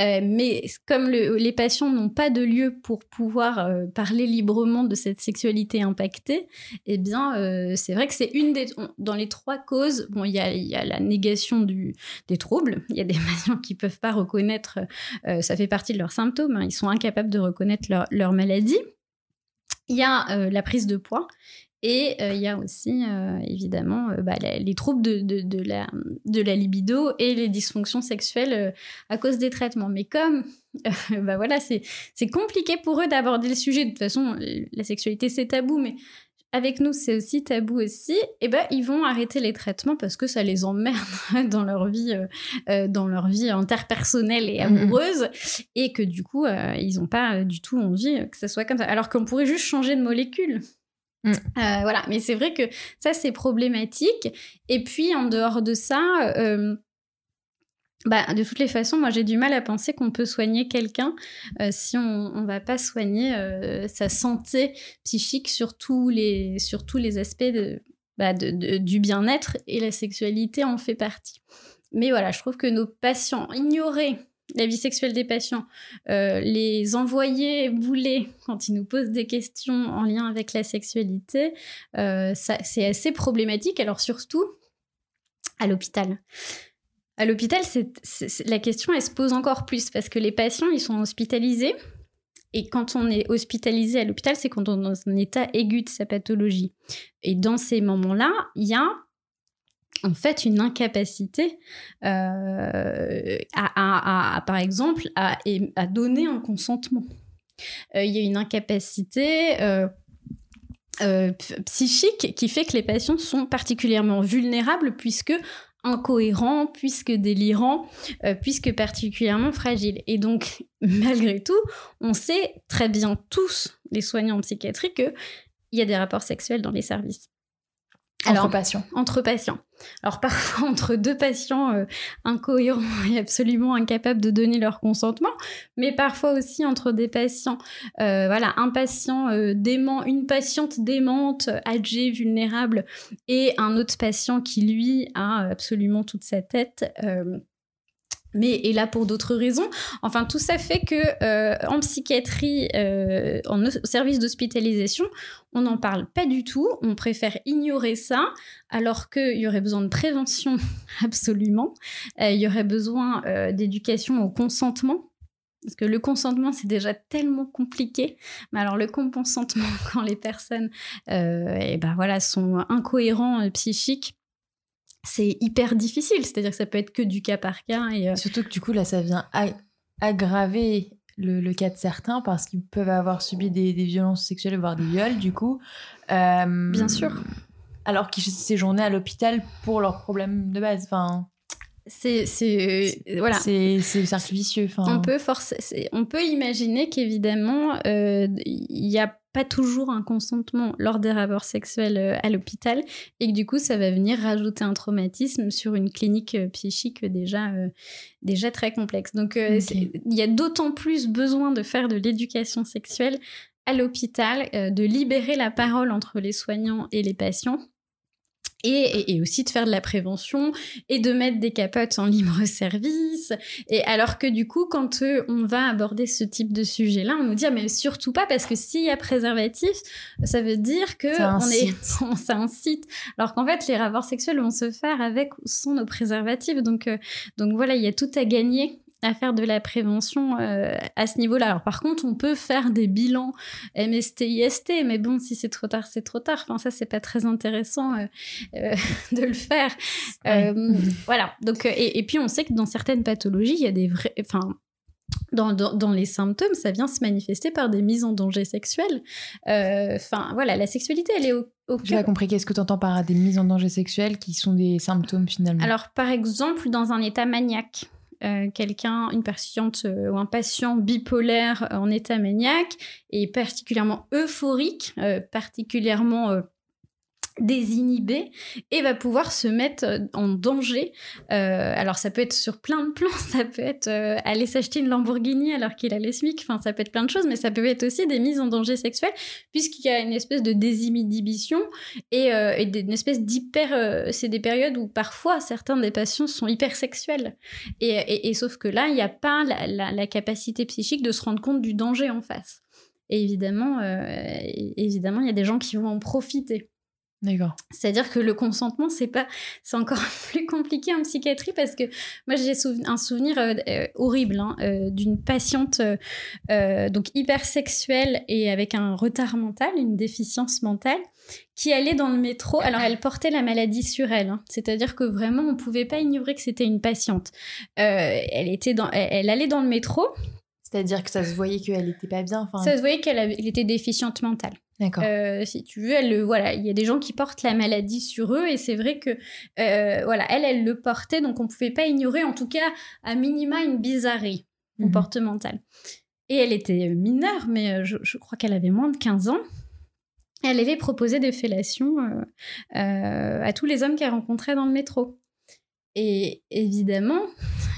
Euh, mais comme les patients n'ont pas de lieu pour pouvoir euh, parler librement de cette sexualité impactée, eh bien, c'est vrai que c'est une des dans les trois causes. Bon, il y a, y a la négation du des troubles. Il y a des patients qui peuvent pas reconnaître, euh, ça fait partie de leurs symptômes, hein. ils sont incapables de reconnaître leur, maladie. Il y a euh, la prise de poids Et il y a aussi, évidemment, bah, les troubles de la libido et les dysfonctions sexuelles à cause des traitements. Mais comme bah voilà, c'est compliqué pour eux d'aborder le sujet. De toute façon, la sexualité, c'est tabou, mais avec nous, c'est aussi tabou aussi, et eh ben ils vont arrêter les traitements parce que ça les emmerde dans leur vie, euh, euh, dans leur vie interpersonnelle et mm-hmm. amoureuse, et que du coup, euh, ils n'ont pas du tout envie que ça soit comme ça. Alors qu'on pourrait juste changer de molécule. Mm. voilà, mais c'est vrai que ça c'est problématique. Et puis en dehors de ça, bah, de toutes les façons, moi j'ai du mal à penser qu'on peut soigner quelqu'un euh, si on ne va pas soigner euh, sa santé psychique sur tous les, sur les aspects bah, du bien-être et la sexualité en fait partie. Mais voilà, je trouve que nos patients ignoraient la vie sexuelle des patients, euh, les envoyer bouler quand ils nous posent des questions en lien avec la sexualité, c'est assez problématique. Alors surtout à l'hôpital. À l'hôpital, la question, elle se pose encore plus parce que les patients, ils sont hospitalisés. Et quand on est hospitalisé à l'hôpital, c'est quand on est dans un état aigu de sa pathologie. Et dans ces moments-là, il y a en fait une incapacité euh, à, par exemple, à, donner un consentement. Euh, il y a une incapacité euh, psychique qui fait que les patients sont particulièrement vulnérables puisque incohérent, puisque délirant, euh, puisque particulièrement fragile. Et donc, malgré tout, on sait très bien tous, les soignants en psychiatrie, qu'il y a des rapports sexuels dans les services entre patients. Entre patients. Alors parfois entre deux patients euh, incohérents et absolument incapables de donner leur consentement, mais parfois aussi entre des patients, euh, voilà, un patient euh, dément, une patiente démente, âgée, vulnérable, et un autre patient qui lui a absolument toute sa tête mais est là pour d'autres raisons. Enfin, tout ça fait que euh, en psychiatrie, euh, en service d'hospitalisation, on n'en parle pas du tout. On préfère ignorer ça, alors qu'il y aurait besoin de prévention absolument. Euh, il y aurait besoin d'éducation au consentement. Parce que le consentement, c'est déjà tellement compliqué. Mais alors, le consentement, quand les personnes et ben voilà, sont incohérents psychiques, c'est hyper difficile. C'est-à-dire que ça peut être que du cas par cas. Et, euh, Surtout que du coup, là, ça vient aggraver le, cas de certains parce qu'ils peuvent avoir subi des, violences sexuelles, voire des viols, du coup. Euh, Bien sûr. Alors qu'ils séjournaient à l'hôpital pour leurs problèmes de base. Enfin c'est c'est voilà c'est vicieux on peut forcer on peut imaginer qu'évidemment euh, il y a pas toujours un consentement lors des rapports sexuels euh, à l'hôpital et que du coup ça va venir rajouter un traumatisme sur une clinique euh, psychique déjà déjà très complexe. Donc il y a d'autant plus besoin de faire de l'éducation sexuelle à l'hôpital de libérer la parole entre les soignants et les patients et, aussi de faire de la prévention et de mettre des capotes en libre service. Et alors que du coup, quand euh, on va aborder ce type de sujet-là, on nous dit ah, mais surtout pas parce que s'il y a préservatif, ça veut dire que on est, ça incite. Alors qu'en fait, les rapports sexuels vont se faire avec ou sans nos préservatifs. Donc, euh, donc voilà, il y a tout à gagner à faire de la prévention euh, à ce niveau-là. Alors par contre, on peut faire des bilans MST, IST, mais bon, si c'est trop tard, c'est trop tard. Enfin, ça, c'est pas très intéressant euh, euh, de le faire. voilà. Donc, et, puis on sait que dans certaines pathologies, il y a des vrais, enfin. Dans, dans, les symptômes, ça vient se manifester par des mises en danger sexuelles. Enfin, voilà, la sexualité, elle est au, J'ai pas compris. Qu'est-ce que tu entends par des mises en danger sexuelles qui sont des symptômes finalement? Alors, par exemple, dans un état maniaque. Euh, quelqu'un, une patiente euh, ou un patient bipolaire en état maniaque et particulièrement euphorique, euh, particulièrement désinhibé et va pouvoir se mettre euh, en danger. Euh, alors ça peut être sur plein de plans, ça peut être euh, aller s'acheter une Lamborghini alors qu'il a les SMIC, enfin ça peut être plein de choses, mais ça peut être aussi des mises en danger sexuelles puisqu'il y a une espèce de désinhibition et, une espèce d'hyper... c'est des périodes où parfois certains des patients sont hyper sexuels et, sauf que là, il n'y a pas la, la capacité psychique de se rendre compte du danger en face. Et évidemment, évidemment, il y a des gens qui vont en profiter. D'accord. C'est-à-dire que le consentement, c'est pas, c'est encore plus compliqué en psychiatrie parce que moi j'ai un souvenir euh, euh, horrible hein, euh, d'une patiente donc hypersexuelle et avec un retard mental, une déficience mentale, qui allait dans le métro. Alors elle portait la maladie sur elle, hein. c'est-à-dire que vraiment on pouvait pas ignorer que c'était une patiente. elle était dans, elle allait dans le métro. C'est-à-dire que ça se voyait qu'elle n'était pas bien. Ça se voyait qu'elle était déficiente mentale. D'accord. Euh, si tu veux, elle, voilà, il y a des gens qui portent la maladie sur eux et c'est vrai que euh, voilà, elle, elle le portait, donc on pouvait pas ignorer, en tout cas, à minima, une bizarrerie mhm. comportementale. Et elle était mineure, mais euh, je, crois qu'elle avait moins de 15 ans. Elle avait proposé des fellations à tous les hommes qu'elle rencontrait dans le métro. Et évidemment,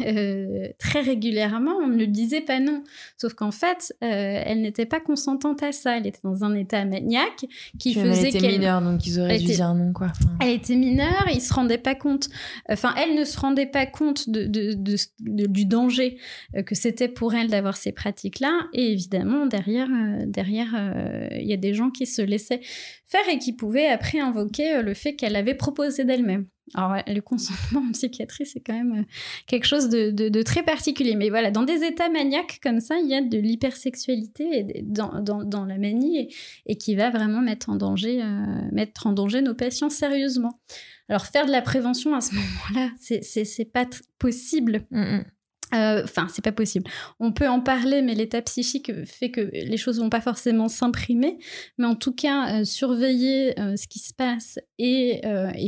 euh, très régulièrement, on ne disait pas non. Sauf qu'en fait, euh, elle n'était pas consentante à ça. Elle était dans un état maniaque qui faisait qu'elle... était mineure, donc ils auraient dû dire non, quoi. Elle était mineure, ils se rendaient pas compte... Enfin, elle ne se rendait pas compte de, du danger euh, que c'était pour elle d'avoir ces pratiques-là. Et évidemment, derrière, derrière, il y a des gens qui se laissaient faire et qui pouvaient après invoquer le fait qu'elle avait proposé d'elle-même. Alors, le consentement en psychiatrie, c'est quand même euh, quelque chose de, très particulier. Mais voilà, dans des états maniaques comme ça, il y a de l'hypersexualité dans, dans, la manie et, qui va vraiment mettre en, danger, euh, mettre en danger nos patients sérieusement. Alors, faire de la prévention à ce moment-là, c'est pas possible. Mm, Euh, enfin, c'est pas possible. On peut en parler, mais l'état psychique fait que les choses vont pas forcément s'imprimer. Mais en tout cas, euh, surveiller euh, ce qui se passe et,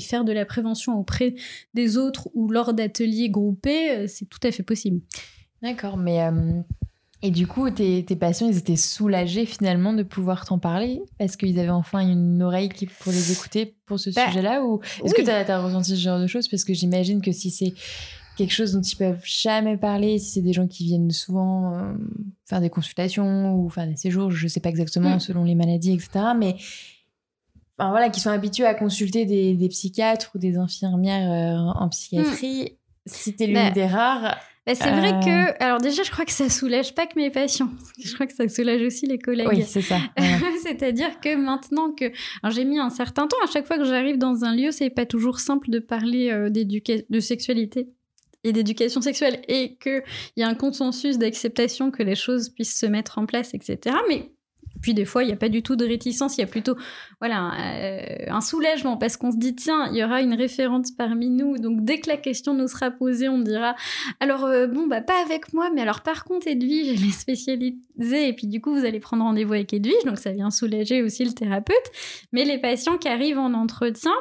faire de la prévention auprès des autres ou lors d'ateliers groupés, c'est tout à fait possible. D'accord, mais et du coup, tes, patients, ils étaient soulagés finalement de pouvoir t'en parler? Parce qu'ils avaient enfin une oreille qui, pour les écouter pour ce bah, sujet-là Ou est-ce que tu as, ressenti ce genre de choses? Parce que j'imagine que si c'est quelque chose dont ils peuvent jamais parler, si c'est des gens qui viennent souvent euh, faire des consultations ou faire des séjours, je sais pas exactement mm. selon les maladies, etc. Mais enfin, voilà, qui sont habitués à consulter des, psychiatres ou des infirmières euh, en psychiatrie. Mm. Si t'es l'une bah, des rares. Bah, c'est vrai que, euh, alors déjà, je crois que ça soulage pas que mes patients. Je crois que ça soulage aussi les collègues. Oui, c'est ça. C'est-à-dire que maintenant que, alors j'ai mis un certain temps à chaque fois que j'arrive dans un lieu, c'est pas toujours simple de parler de sexualité et d'éducation sexuelle et qu'il y a un consensus d'acceptation que les choses puissent se mettre en place, etc. Mais puis des fois, il n'y a pas du tout de réticence, il y a plutôt voilà, euh, un soulagement parce qu'on se dit, tiens, il y aura une référente parmi nous. Donc dès que la question nous sera posée, on dira, alors euh, bon, bah pas avec moi, mais alors par contre, Edwige, elle est spécialisée. Et puis du coup, vous allez prendre rendez-vous avec Edwige, donc ça vient soulager aussi le thérapeute. Mais les patients qui arrivent en entretien,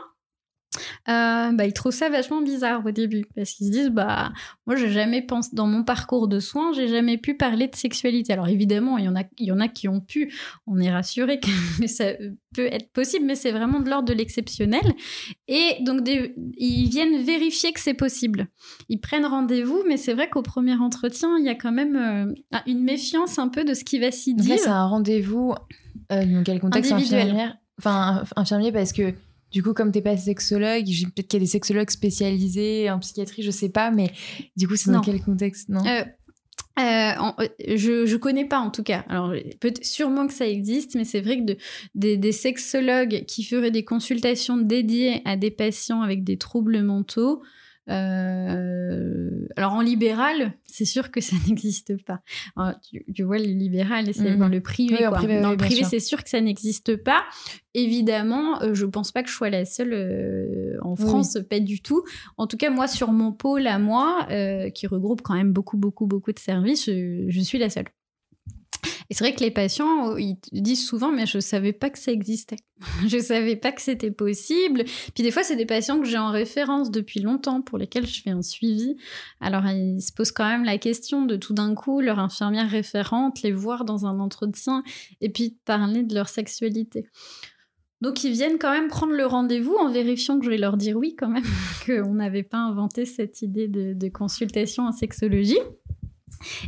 euh, bah, ils trouvent ça vachement bizarre au début parce qu'ils se disent bah moi j'ai jamais pensé dans mon parcours de soins j'ai jamais pu parler de sexualité. Alors évidemment il y en a il y en a qui ont pu on est rassuré que ça peut être possible mais c'est vraiment de l'ordre de l'exceptionnel. Et donc ils viennent vérifier que c'est possible. Ils prennent rendez-vous mais c'est vrai qu'au premier entretien il y a quand même euh, une méfiance un peu de ce qui va s'y dire. c'est un rendez-vous euh, dans quel contexte infirmière? Enfin infirmier parce que du coup, comme t'es pas sexologue, peut-être qu'il y a des sexologues spécialisés en psychiatrie, je sais pas, mais du coup, c'est dans quel contexte Non? Euh, euh, euh, je, je connais pas en tout cas. Alors peut sûrement que ça existe, mais c'est vrai que de, des, des, sexologues qui feraient des consultations dédiées à des patients avec des troubles mentaux, euh, alors en libéral, c'est sûr que ça n'existe pas. tu, vois, le libéral, c'est dans mhm. le privé. dans le privé, c'est sûr que ça n'existe pas. Évidemment, euh, je pense pas que je sois la seule euh, en France, pas du tout. En tout cas, moi, sur mon pôle à moi, qui regroupe quand même beaucoup, beaucoup, beaucoup de services, je suis la seule. Et c'est vrai que les patients, ils disent souvent, mais je ne savais pas que ça existait. je ne savais pas que c'était possible. Puis des fois, c'est des patients que j'ai en référence depuis longtemps, pour lesquels je fais un suivi. Alors, ils se posent quand même la question de tout d'un coup, leur infirmière référente, les voir dans un entretien, et puis parler de leur sexualité. Donc ils viennent quand même prendre le rendez-vous en vérifiant que je vais leur dire oui quand même, qu'on n'avait pas inventé cette idée de consultation en sexologie.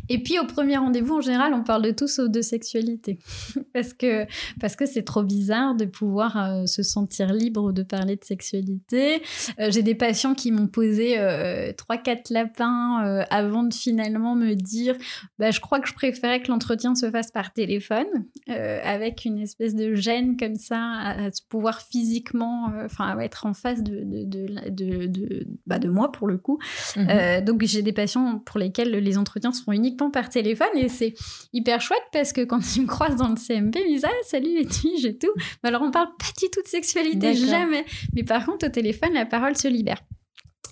Et puis au premier rendez-vous, en général, on parle de tout sauf de sexualité. parce que parce que c'est trop bizarre de pouvoir euh, se sentir libre de parler de sexualité. Euh, j'ai des patients qui m'ont posé euh, trois, quatre lapins avant de finalement me dire bah, je crois que je préférais que l'entretien se fasse par téléphone, avec une espèce de gêne comme ça, à, pouvoir physiquement, enfin, être en face de, de, de, de, bah, de moi pour le coup. Mhm. donc j'ai des patients pour lesquels les entretiens se font uniquement par téléphone et c'est hyper chouette parce que quand ils me croisent dans le CMP, ils me disent Ah, salut les filles, et tout. Mais alors, on parle pas du tout de sexualité, jamais. Mais par contre, au téléphone, la parole se libère.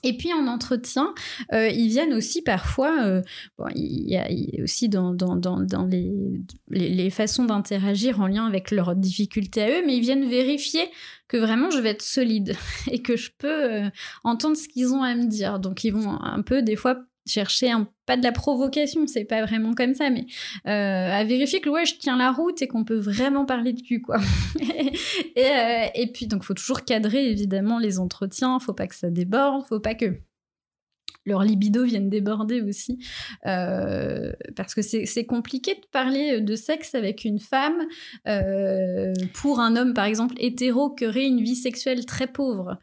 Et puis en entretien, euh, ils viennent aussi parfois, euh, bon, il, y a, aussi dans, dans, dans, dans les, les, façons d'interagir en lien avec leurs difficultés à eux, mais ils viennent vérifier que vraiment je vais être solide et que je peux euh, entendre ce qu'ils ont à me dire. Donc ils vont un peu des fois chercher un, pas de la provocation, c'est pas vraiment comme ça, mais euh, à vérifier que ouais, je tiens la route et qu'on peut vraiment parler de cul, quoi. et, euh, et, puis, donc, faut toujours cadrer, évidemment, les entretiens, faut pas que ça déborde, faut pas que leur libido viennent déborder aussi. Euh, parce que c'est compliqué de parler de sexe avec une femme euh, pour un homme, par exemple, hétéro, qui aurait une vie sexuelle très pauvre,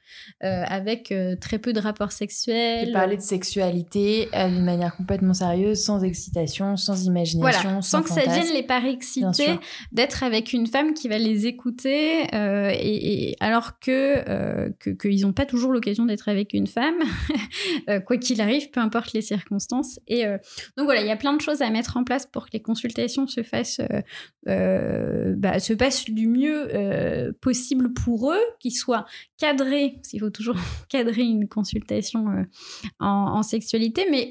euh, avec très peu de rapports sexuels. De parler de sexualité d'une manière complètement sérieuse, sans excitation, sans imagination, voilà, sans, que ça vienne les exciter d'être avec une femme qui va les écouter, et, alors que qu'ils n'ont pas toujours l'occasion d'être avec une femme, quoi qu'il arrive, peu importe les circonstances. Et euh, donc voilà, il y a plein de choses à mettre en place pour que les consultations se fassent, euh, euh, bah, se passent du mieux possible pour eux, qu'ils soient cadrés, s'il faut toujours cadrer une consultation en, sexualité, mais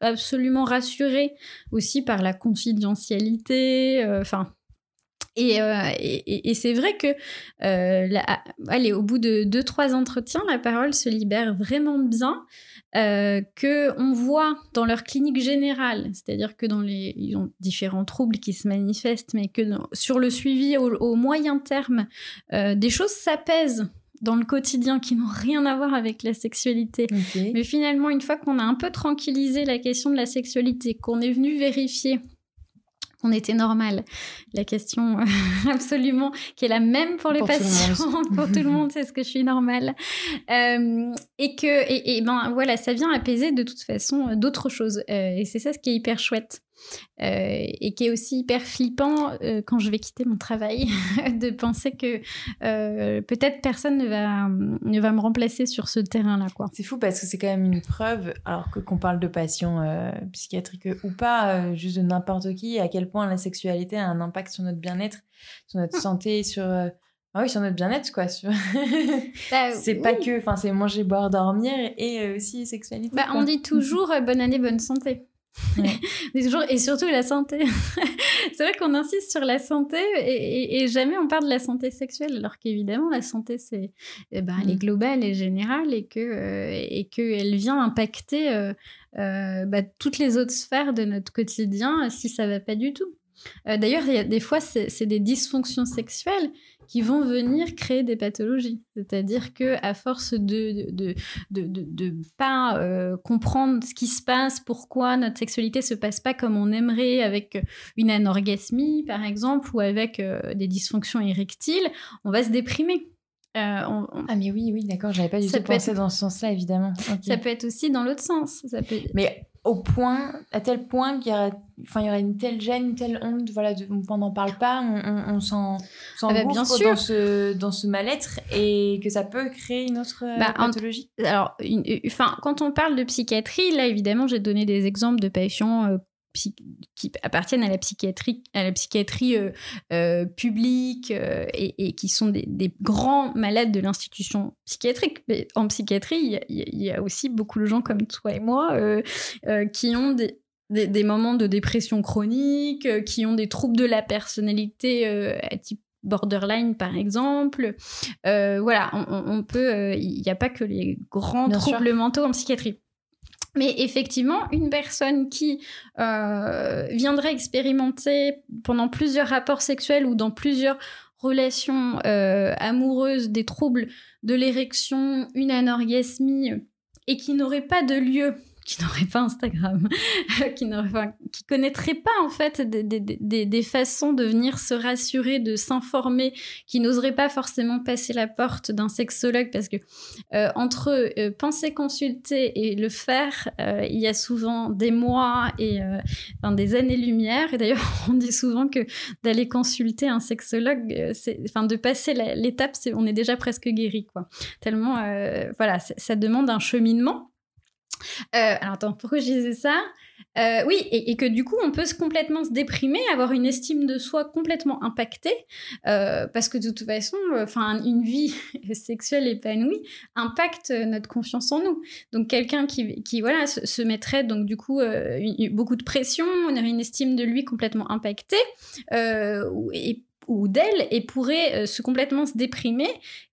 absolument rassurés aussi par la confidentialité, enfin. Et, et, c'est vrai que, allez, au bout de deux, trois entretiens, la parole se libère vraiment bien euh, que on voit dans leur clinique générale, c'est-à-dire que dans les ils ont différents troubles qui se manifestent, mais que sur le suivi au, moyen terme, euh, des choses s'apaisent dans le quotidien qui n'ont rien à voir avec la sexualité. Mais finalement, une fois qu'on a un peu tranquillisé la question de la sexualité, qu'on est venu vérifier on était normal. La question euh, absolument qui est la même pour les patients, pour tout le monde, c'est ce que je suis normale. Euh, et que, et, ben voilà, ça vient apaiser de toute façon euh, d'autres choses. et c'est ça ce qui est hyper chouette. Euh, et qui est aussi hyper flippant euh, quand je vais quitter mon travail, de penser que euh, peut-être personne ne va, ne va me remplacer sur ce terrain-là. quoi. C'est fou parce que c'est quand même une preuve, alors que qu'on parle de patients psychiatriques ou pas, juste de n'importe qui, à quel point la sexualité a un impact sur notre bien-être, sur notre santé, sur... Ah oui, sur notre bien-être, quoi. Bah, c'est pas que, enfin, c'est manger, boire, dormir et aussi sexualité. Bah, on dit toujours bonne année, bonne santé. toujours, et surtout la santé. c'est vrai qu'on insiste sur la santé et, jamais on parle de la santé sexuelle, alors qu'évidemment la santé c'est, eh ben, elle est mm. globale et générale et que euh, et qu'elle vient impacter euh, euh, bah, toutes les autres sphères de notre quotidien si ça va pas du tout. D'ailleurs, il y a des fois c'est des dysfonctions sexuelles qui vont venir créer des pathologies. C'est-à-dire que à force de de, de, de, pas euh, comprendre ce qui se passe, pourquoi notre sexualité se passe pas comme on aimerait avec une anorgasmie par exemple ou avec euh, des dysfonctions érectiles, on va se déprimer. Euh, ah mais oui, oui, d'accord, j'avais pas du tout pensé dans ce sens-là, évidemment. Ça peut être aussi dans l'autre sens. Ça peut... Mais au point, à tel point qu'il y aurait, enfin, il y aurait une telle gêne, une telle honte, voilà, on n'en parle pas, on, on, s'en ah bah, bien sûr. dans ce, dans ce mal-être et que ça peut créer une autre bah, pathologie. alors, enfin, quand on parle de psychiatrie, là, évidemment, j'ai donné des exemples de patients euh, qui appartiennent à la psychiatrie, à la psychiatrie euh, euh, publique euh, et, qui sont des, grands malades de l'institution psychiatrique. Mais en psychiatrie, il y, a aussi beaucoup de gens comme toi et moi qui ont des, des, moments de dépression chronique, qui ont des troubles de la personnalité à type borderline par exemple. voilà, on, peut. Il n'y a pas que les grands troubles mentaux en psychiatrie. Mais effectivement, une personne qui euh, viendrait expérimenter pendant plusieurs rapports sexuels ou dans plusieurs relations euh, amoureuses des troubles de l'érection, une anorgasmie, et qui n'aurait pas de lieu qui n'auraient pas Instagram, qui n'auraient qui connaîtraient pas en fait des, des, des, façons de venir se rassurer, de s'informer, qui n'oseraient pas forcément passer la porte d'un sexologue parce que entre penser consulter et le faire, il y a souvent des mois et des années-lumière. Et d'ailleurs, on dit souvent que d'aller consulter un sexologue, enfin, de passer l'étape, on est déjà presque guéri, quoi. Tellement, euh, voilà, ça demande un cheminement. Euh, alors attends, pourquoi je disais ça? Euh, Oui, et, que du coup, on peut se complètement se déprimer, avoir une estime de soi complètement impactée, parce que de toute façon, enfin, une vie sexuelle épanouie impacte notre confiance en nous. Donc quelqu'un qui, qui, voilà, se, mettrait donc du coup beaucoup de pression, on aurait une estime de lui complètement impactée, et ou d'elle et pourrait euh, se complètement se déprimer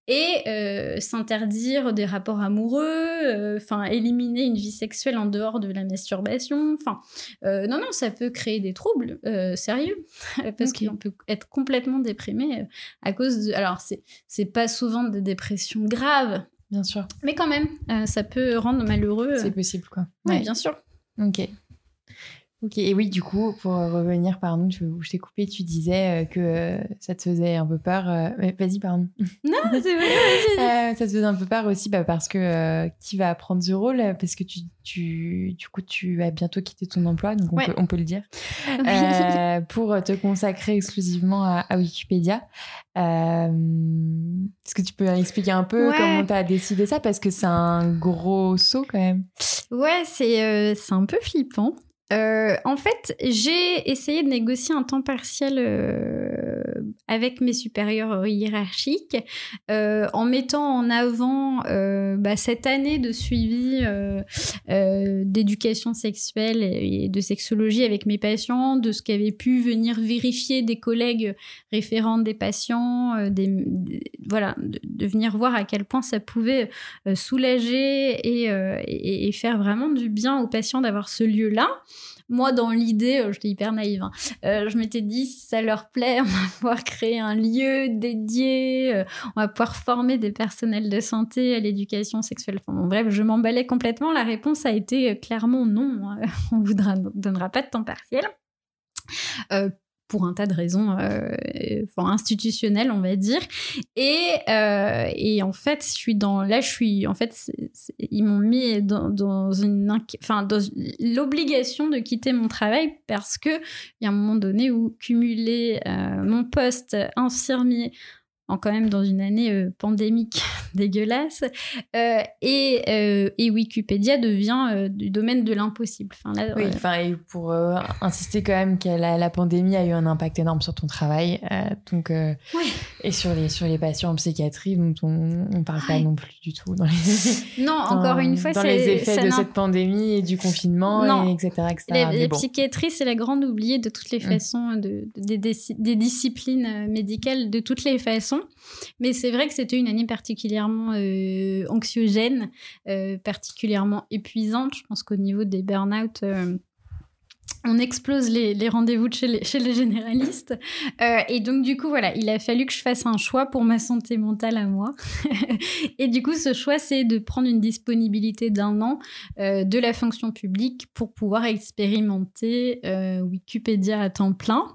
et euh, s'interdire des rapports amoureux, euh, enfin éliminer une vie sexuelle en dehors de la masturbation. Enfin, non, non, ça peut créer des troubles sérieux parce qu'on peut être complètement déprimé à cause de. Alors, c'est c'est pas souvent des dépressions graves, bien sûr, mais quand même, ça peut rendre malheureux. C'est possible, quoi. Oui, bien sûr. Ok. Ok, et oui, du coup, pour revenir, pardon, je, je t'ai coupé, tu disais euh, que euh, ça te faisait un peu peur. Euh, vas-y, pardon. Non, c'est vrai, Ça te faisait un peu peur aussi bah, parce que qui va prendre ce rôle? Parce que tu, tu, du coup, tu vas bientôt quitter ton emploi, donc on, peut, on peut, le dire, pour te consacrer exclusivement à, Wikipédia. Est-ce que tu peux expliquer un peu comment tu as décidé ça? Parce que c'est un gros saut quand même. Ouais, c'est c'est un peu flippant. Euh, en fait, j'ai essayé de négocier un temps partiel euh, avec mes supérieurs hiérarchiques euh, en mettant en avant bah, cette année de suivi d'éducation sexuelle et de sexologie avec mes patients, de ce qu'avaient pu venir vérifier des collègues référents des patients, des, voilà, de, venir voir à quel point ça pouvait soulager et, et, et faire vraiment du bien aux patients d'avoir ce lieu-là moi, dans l'idée, euh, j'étais hyper naïve, hein, euh, je m'étais dit, si ça leur plaît, on va pouvoir créer un lieu dédié, euh, on va pouvoir former des personnels de santé à l'éducation sexuelle. Bref, je m'emballais complètement. La réponse a été clairement non, on vous donnera pas de temps partiel pour un tas de raisons euh, institutionnelles, on va dire. Et, euh, et, en fait, je suis dans. Là, je suis. En fait, ils m'ont mis dans, dans une. Enfin, dans l'obligation de quitter mon travail parce qu'il y a un moment donné où cumuler euh, mon poste infirmier en quand même dans une année euh, pandémique dégueulasse. Euh, et, euh, et, Wikipédia devient du domaine de l'impossible. Enfin, oui, enfin, et pour insister quand même que la, la, pandémie a eu un impact énorme sur ton travail, donc, et sur les, sur les patients en psychiatrie, dont on ne parle pas non plus du tout dans les, non, encore une fois, dans les effets de cette pandémie et du confinement, et etc. etc. Les, psychiatries, c'est la grande oubliée de toutes les mm. façons, de, des, des disciplines médicales de toutes les façons. Mais c'est vrai que c'était une année particulièrement euh, anxiogène, euh, particulièrement épuisante. Je pense qu'au niveau des burn-out, euh, on explose les, rendez-vous chez les, généralistes. et donc, du coup, voilà, il a fallu que je fasse un choix pour ma santé mentale à moi. et du coup, ce choix, c'est de prendre une disponibilité d'un an de la fonction publique pour pouvoir expérimenter Wikipédia à temps plein.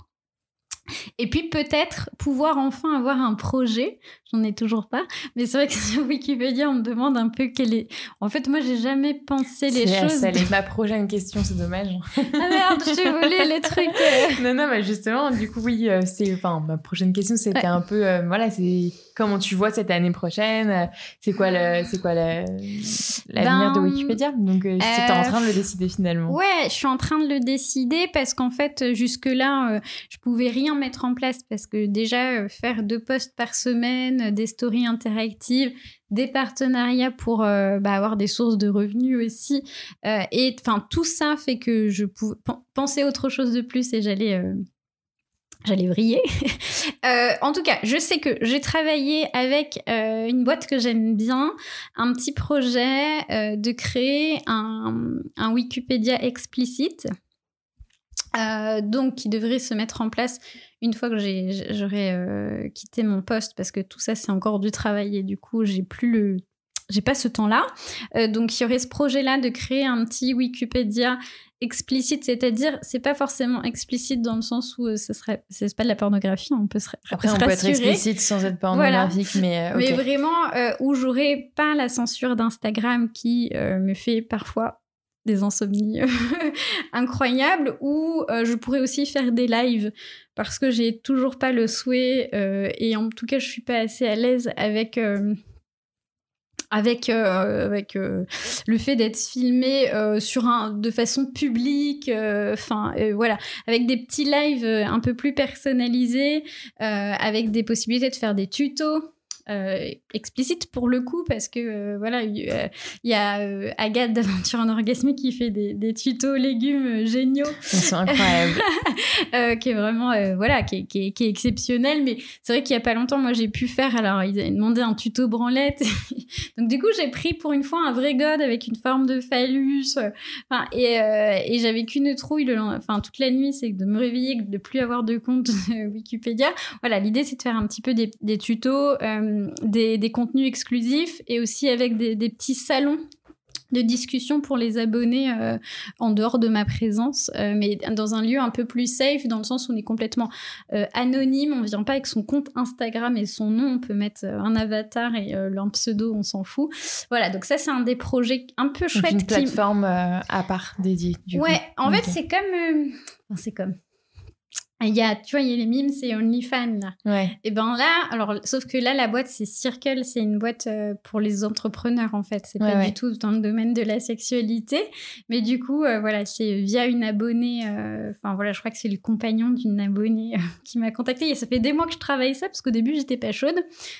Et puis peut-être pouvoir enfin avoir un projet. J'en ai toujours pas, mais c'est vrai que sur Wikipédia on me demande un peu quel est. En fait, moi j'ai jamais pensé les choses. C'est ma prochaine question, c'est dommage. ah merde, je t'ai volé les trucs. Euh. non non, mais justement, du coup oui, euh, c'est. Enfin, ma prochaine question c'était un peu, euh, voilà, c'est comment tu vois cette année prochaine? C'est quoi le, c'est quoi l'avenir de ben, Wikipédia? Donc, euh, tu es en train de le décider finalement. Ouais, je suis en train de le décider parce qu'en fait, jusque là, je pouvais rien mettre en place parce que déjà euh, faire deux posts par semaine, des stories interactives, des partenariats pour euh, bah, avoir des sources de revenus aussi, euh, et enfin tout ça fait que je pouvais penser autre chose de plus et j'allais j'allais briller. en tout cas, je sais que j'ai travaillé avec une boîte que j'aime bien, un petit projet de créer un, un Wikipédia explicite. Donc, qui devrait se mettre en place une fois que j'aurai euh, quitté mon poste, parce que tout ça, c'est encore du travail et du coup, j'ai plus le j'ai pas ce temps-là. donc il y aurait ce projet-là de créer un petit Wikipédia explicite, c'est-à-dire c'est pas forcément explicite dans le sens où ce serait c'est pas de la pornographie, on peut se Après on peut être explicite sans être pornographique mais mais vraiment où j'aurais pas la censure d'Instagram qui me fait parfois des insomnies incroyables ou euh, je pourrais aussi faire des lives parce que j'ai toujours pas le souhait euh, et en tout cas je suis pas assez à l'aise avec euh, avec avec le fait d'être filmé sur un de façon publique enfin voilà avec des petits lives un peu plus personnalisés avec des possibilités de faire des tutos euh, explicite pour le coup parce que euh, voilà il y a euh, Agathe d'aventure en orgasme qui fait des, des tutos légumes géniaux. Sont incroyables. Qui est vraiment voilà qui est, qui, est, qui est, exceptionnel. Mais c'est vrai qu'il y a pas longtemps moi j'ai pu faire alors ils avaient demandé un tuto branlette. Donc du coup j'ai pris pour une fois un vrai god avec une forme de phallus. Enfin et, et j'avais qu'une trouille le, enfin toute la nuit c'est de me réveiller de plus avoir de compte Wikipédia. Voilà l'idée c'est de faire un petit peu des, des tutos euh, des, contenus exclusifs et aussi avec des, petits salons de discussion pour les abonnés euh, en dehors de ma présence, euh, mais dans un lieu un peu plus safe, dans le sens où on est complètement anonyme, on vient pas avec son compte Instagram et son nom, on peut mettre un avatar et un pseudo, on s'en fout. Voilà, donc ça c'est un des projets un peu chouettes. Une plateforme à part dédiée. Du ouais, en fait c'est comme, c'est comme il y a, tu vois, il y a les mimes, c'est OnlyFans, là. Ouais. Et ben là, alors, sauf que là, la boîte, c'est Circle, c'est une boîte euh, pour les entrepreneurs, en fait. C'est pas du tout dans le domaine de la sexualité. Mais du coup, euh, voilà, c'est via une abonnée, euh, enfin, voilà, je crois que c'est le compagnon d'une abonnée qui m'a contacté. Et ça fait des mois que je travaille ça, parce qu'au début, j'étais pas chaude.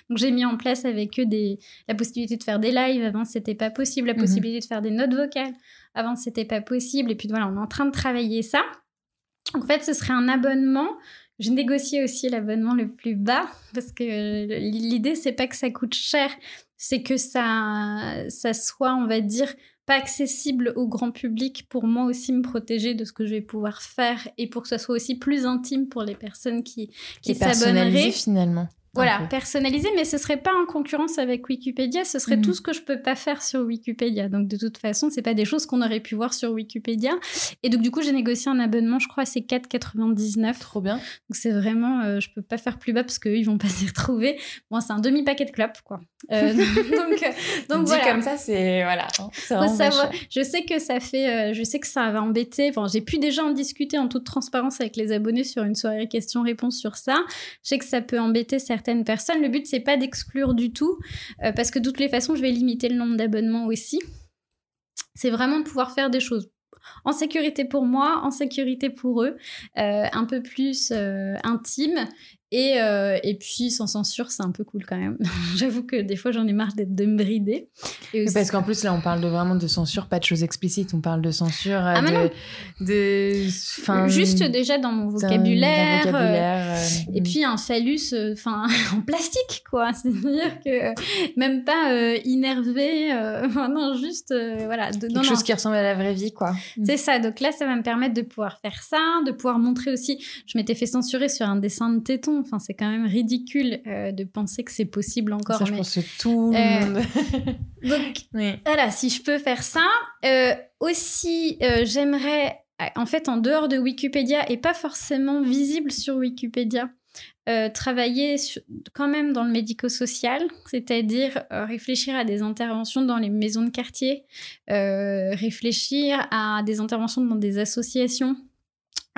Donc, j'ai mis en place avec eux des, la possibilité de faire des lives. Avant, c'était pas possible. La mhm. possibilité de faire des notes vocales. Avant, c'était pas possible. Et puis, voilà, on est en train de travailler ça. En fait, ce serait un abonnement. Je négocié aussi l'abonnement le plus bas parce que l'idée, c'est pas que ça coûte cher, c'est que ça, ça soit, on va dire, pas accessible au grand public pour moi aussi me protéger de ce que je vais pouvoir faire et pour que ça soit aussi plus intime pour les personnes qui, qui s'abonneraient. finalement. Voilà, personnalisé, mais ce serait pas en concurrence avec Wikipédia, ce serait mm. tout ce que je peux pas faire sur Wikipédia. Donc de toute façon, c'est pas des choses qu'on aurait pu voir sur Wikipédia. Et donc du coup, j'ai négocié un abonnement, je crois, c'est 4,99. Trop bien. Donc c'est vraiment, euh, je peux pas faire plus bas parce qu'eux, ils vont pas s'y retrouver. Moi, c'est un demi paquet de clopes, quoi. Euh, donc, euh, donc Dit comme ça, c'est voilà. Hein, je sais que ça fait, je sais que ça va embêter. Enfin, j'ai pu déjà en discuter en toute transparence avec les abonnés sur une soirée questions-réponses sur ça. Je sais que ça peut embêter certains certaines personnes. Le but, c'est pas d'exclure du tout, euh, parce que de toutes les façons, je vais limiter le nombre d'abonnements aussi. C'est vraiment de pouvoir faire des choses en sécurité pour moi, en sécurité pour eux, euh, un peu plus euh, intime et, euh, et puis, sans censure, c'est un peu cool quand même. J'avoue que des fois, j'en ai marre d'être de me brider. Parce qu'en plus, là, on parle de vraiment de censure, pas de choses explicites. On parle de censure euh, ah, de, de Juste déjà dans mon vocabulaire. vocabulaire euh, et puis un phallus enfin en plastique, quoi. C'est-à-dire que même pas innervé. non, juste, voilà. De, Quelque chose qui ressemble à la vraie vie, quoi. C'est ça. Donc là, ça va me permettre de pouvoir faire ça, de pouvoir montrer aussi. Je m'étais fait censurer sur un dessin de téton Enfin, c'est quand même ridicule euh, de penser que c'est possible encore. Ça, je pense que tout le euh, monde. donc, voilà, si je peux faire ça. Euh, aussi, j'aimerais, en fait, en dehors de Wikipédia et pas forcément visible sur Wikipédia, travailler quand même dans le médico-social, c'est-à-dire réfléchir à des interventions dans les maisons de quartier, réfléchir à des interventions dans des associations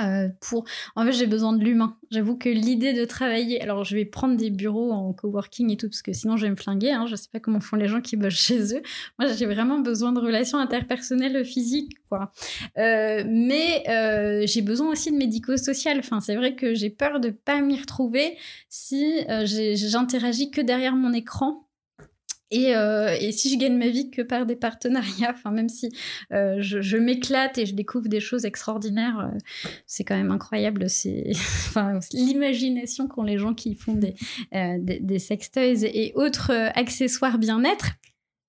euh, pour en fait j'ai besoin de l'humain. J'avoue que l'idée de travailler alors je vais prendre des bureaux en coworking et tout parce que sinon je vais me flinguer hein. je sais pas comment font les gens qui bossent chez eux. Moi j'ai vraiment besoin de relations interpersonnelles physiques quoi. Euh, mais euh, j'ai besoin aussi de médico-social. Enfin c'est vrai que j'ai peur de pas m'y retrouver si j'interagis que derrière mon écran euh, et, si je gagne ma vie que par des partenariats, enfin même si euh, je, m'éclate et je découvre des choses extraordinaires, euh, c'est quand même incroyable. C'est enfin, l'imagination qu'ont les gens qui font des, des, des sextoys et autres accessoires bien-être.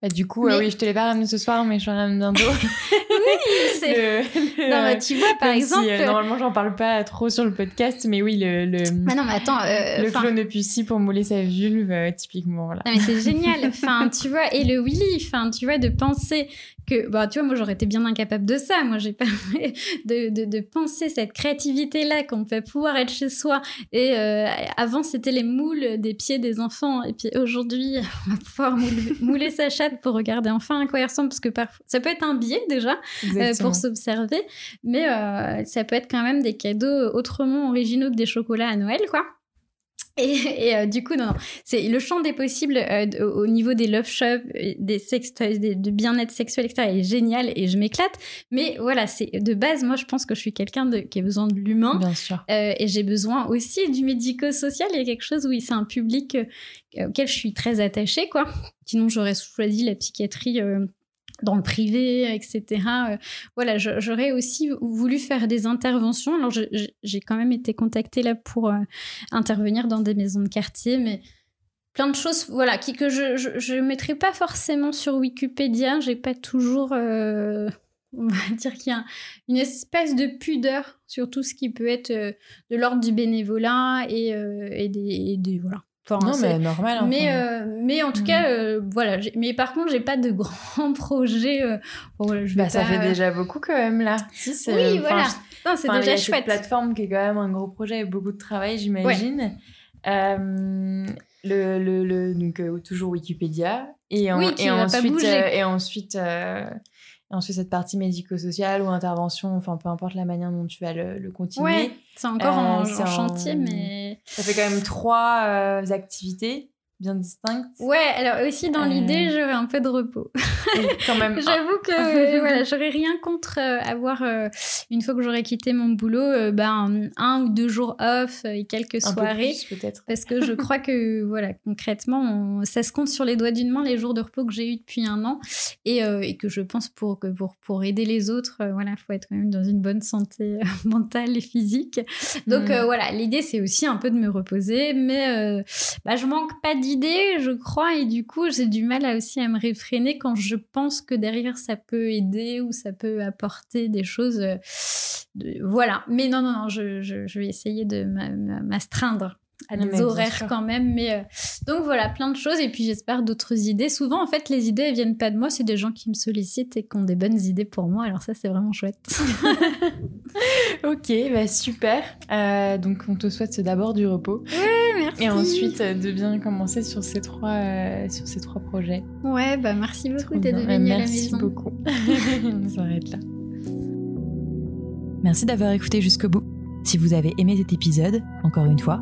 Bah, du coup, oui, je te l'ai pas ramené ce soir, mais je ramène bientôt. oui, c'est. Non, mais tu vois, par exemple. Euh, normalement, j'en parle pas trop sur le podcast, mais oui, le. le... Ah non, mais attends. Euh, le clonopucie pour mouler sa vulve, typiquement. Voilà. Non, mais c'est génial. Enfin, tu vois, et le Willy, enfin, tu vois, de penser que bah tu vois moi j'aurais été bien incapable de ça. Moi j'ai pas de, de, de, penser cette créativité là qu'on peut pouvoir être chez soi. Et euh, avant c'était les moules des pieds des enfants. Et puis aujourd'hui on va pouvoir mouler, sa chatte pour regarder enfin à quoi il ressemble parce que parfois ça peut être un biais déjà euh, pour s'observer. Mais euh, ça peut être quand même des cadeaux autrement originaux que des chocolats à Noël quoi et, et euh, du coup, non, c'est le champ des possibles euh, au niveau des love shops, euh, des sex toys, des, de bien-être sexuel, etc. est génial et je m'éclate. Mais voilà, c'est de base, moi, je pense que je suis quelqu'un qui a besoin de l'humain. Bien sûr. et j'ai besoin aussi du médico-social. Il y a quelque chose où c'est un public auquel je suis très attachée, quoi. Sinon, j'aurais choisi la psychiatrie dans le privé, etc. Euh, voilà, j'aurais aussi voulu faire des interventions. Alors, j'ai quand même été contactée là pour euh, intervenir dans des maisons de quartier, mais plein de choses, voilà, qui, que je ne mettrai pas forcément sur Wikipédia. J'ai pas toujours, euh, on va dire qu'il y a une espèce de pudeur sur tout ce qui peut être de l'ordre du bénévolat et, et, des, et des, voilà, non, mais normal. Hein, mais, euh, mais en tout mm. cas, euh, voilà. Mais par contre, j'ai pas de grands projets. Euh, je bah, ça fait déjà beaucoup quand même là. Si, oui, voilà. c'est déjà y chouette. Cette plateforme qui est quand même un gros projet et beaucoup de travail, j'imagine. le, le, le, donc toujours Wikipédia et, oui, et, ensuite, et ensuite ensuite cette partie médico-sociale ou intervention, enfin peu importe la manière dont tu vas le, continuer. Ouais, c'est encore en, en, chantier, mais... Ça fait quand même trois euh, activités bien distincte. Ouais, alors aussi dans l'idée, euh. j'aurais un peu de repos. quand même. J'avoue que voilà, j'aurais rien contre euh, avoir euh, une fois que j'aurais quitté mon boulot, ben un ou deux jours off et quelques soirées. peut-être. Parce que je crois que voilà, concrètement, ça se compte sur les doigts d'une main les jours de repos que j'ai eu depuis un an et, et, que je pense pour que pour pour aider les autres, voilà, faut être quand même dans une bonne santé mentale et physique. Donc mm. voilà, l'idée c'est aussi un peu de me reposer, mais bah, je manque pas de je crois, et du coup, j'ai du mal aussi à me réfréner quand je pense que derrière ça peut aider ou ça peut apporter des choses. Euh, voilà. Mais non, non, non, je vais essayer de m'astreindre à des horaires quand même. Mais euh, donc voilà, plein de choses. Et puis j'espère d'autres idées. Souvent, en fait, les idées, elles viennent pas de moi. C'est des gens qui me sollicitent et qui ont des bonnes idées pour moi. Alors ça, c'est vraiment chouette. ok, bah super. Euh, donc on te souhaite d'abord du repos. Ouais, merci. Et ensuite euh, de bien commencer sur ces trois, sur ces trois projets. Ouais, bah merci beaucoup d'être venu à la maison. Merci beaucoup. on s'arrête là. Merci d'avoir écouté jusqu'au bout. Si vous avez aimé cet épisode, encore une fois,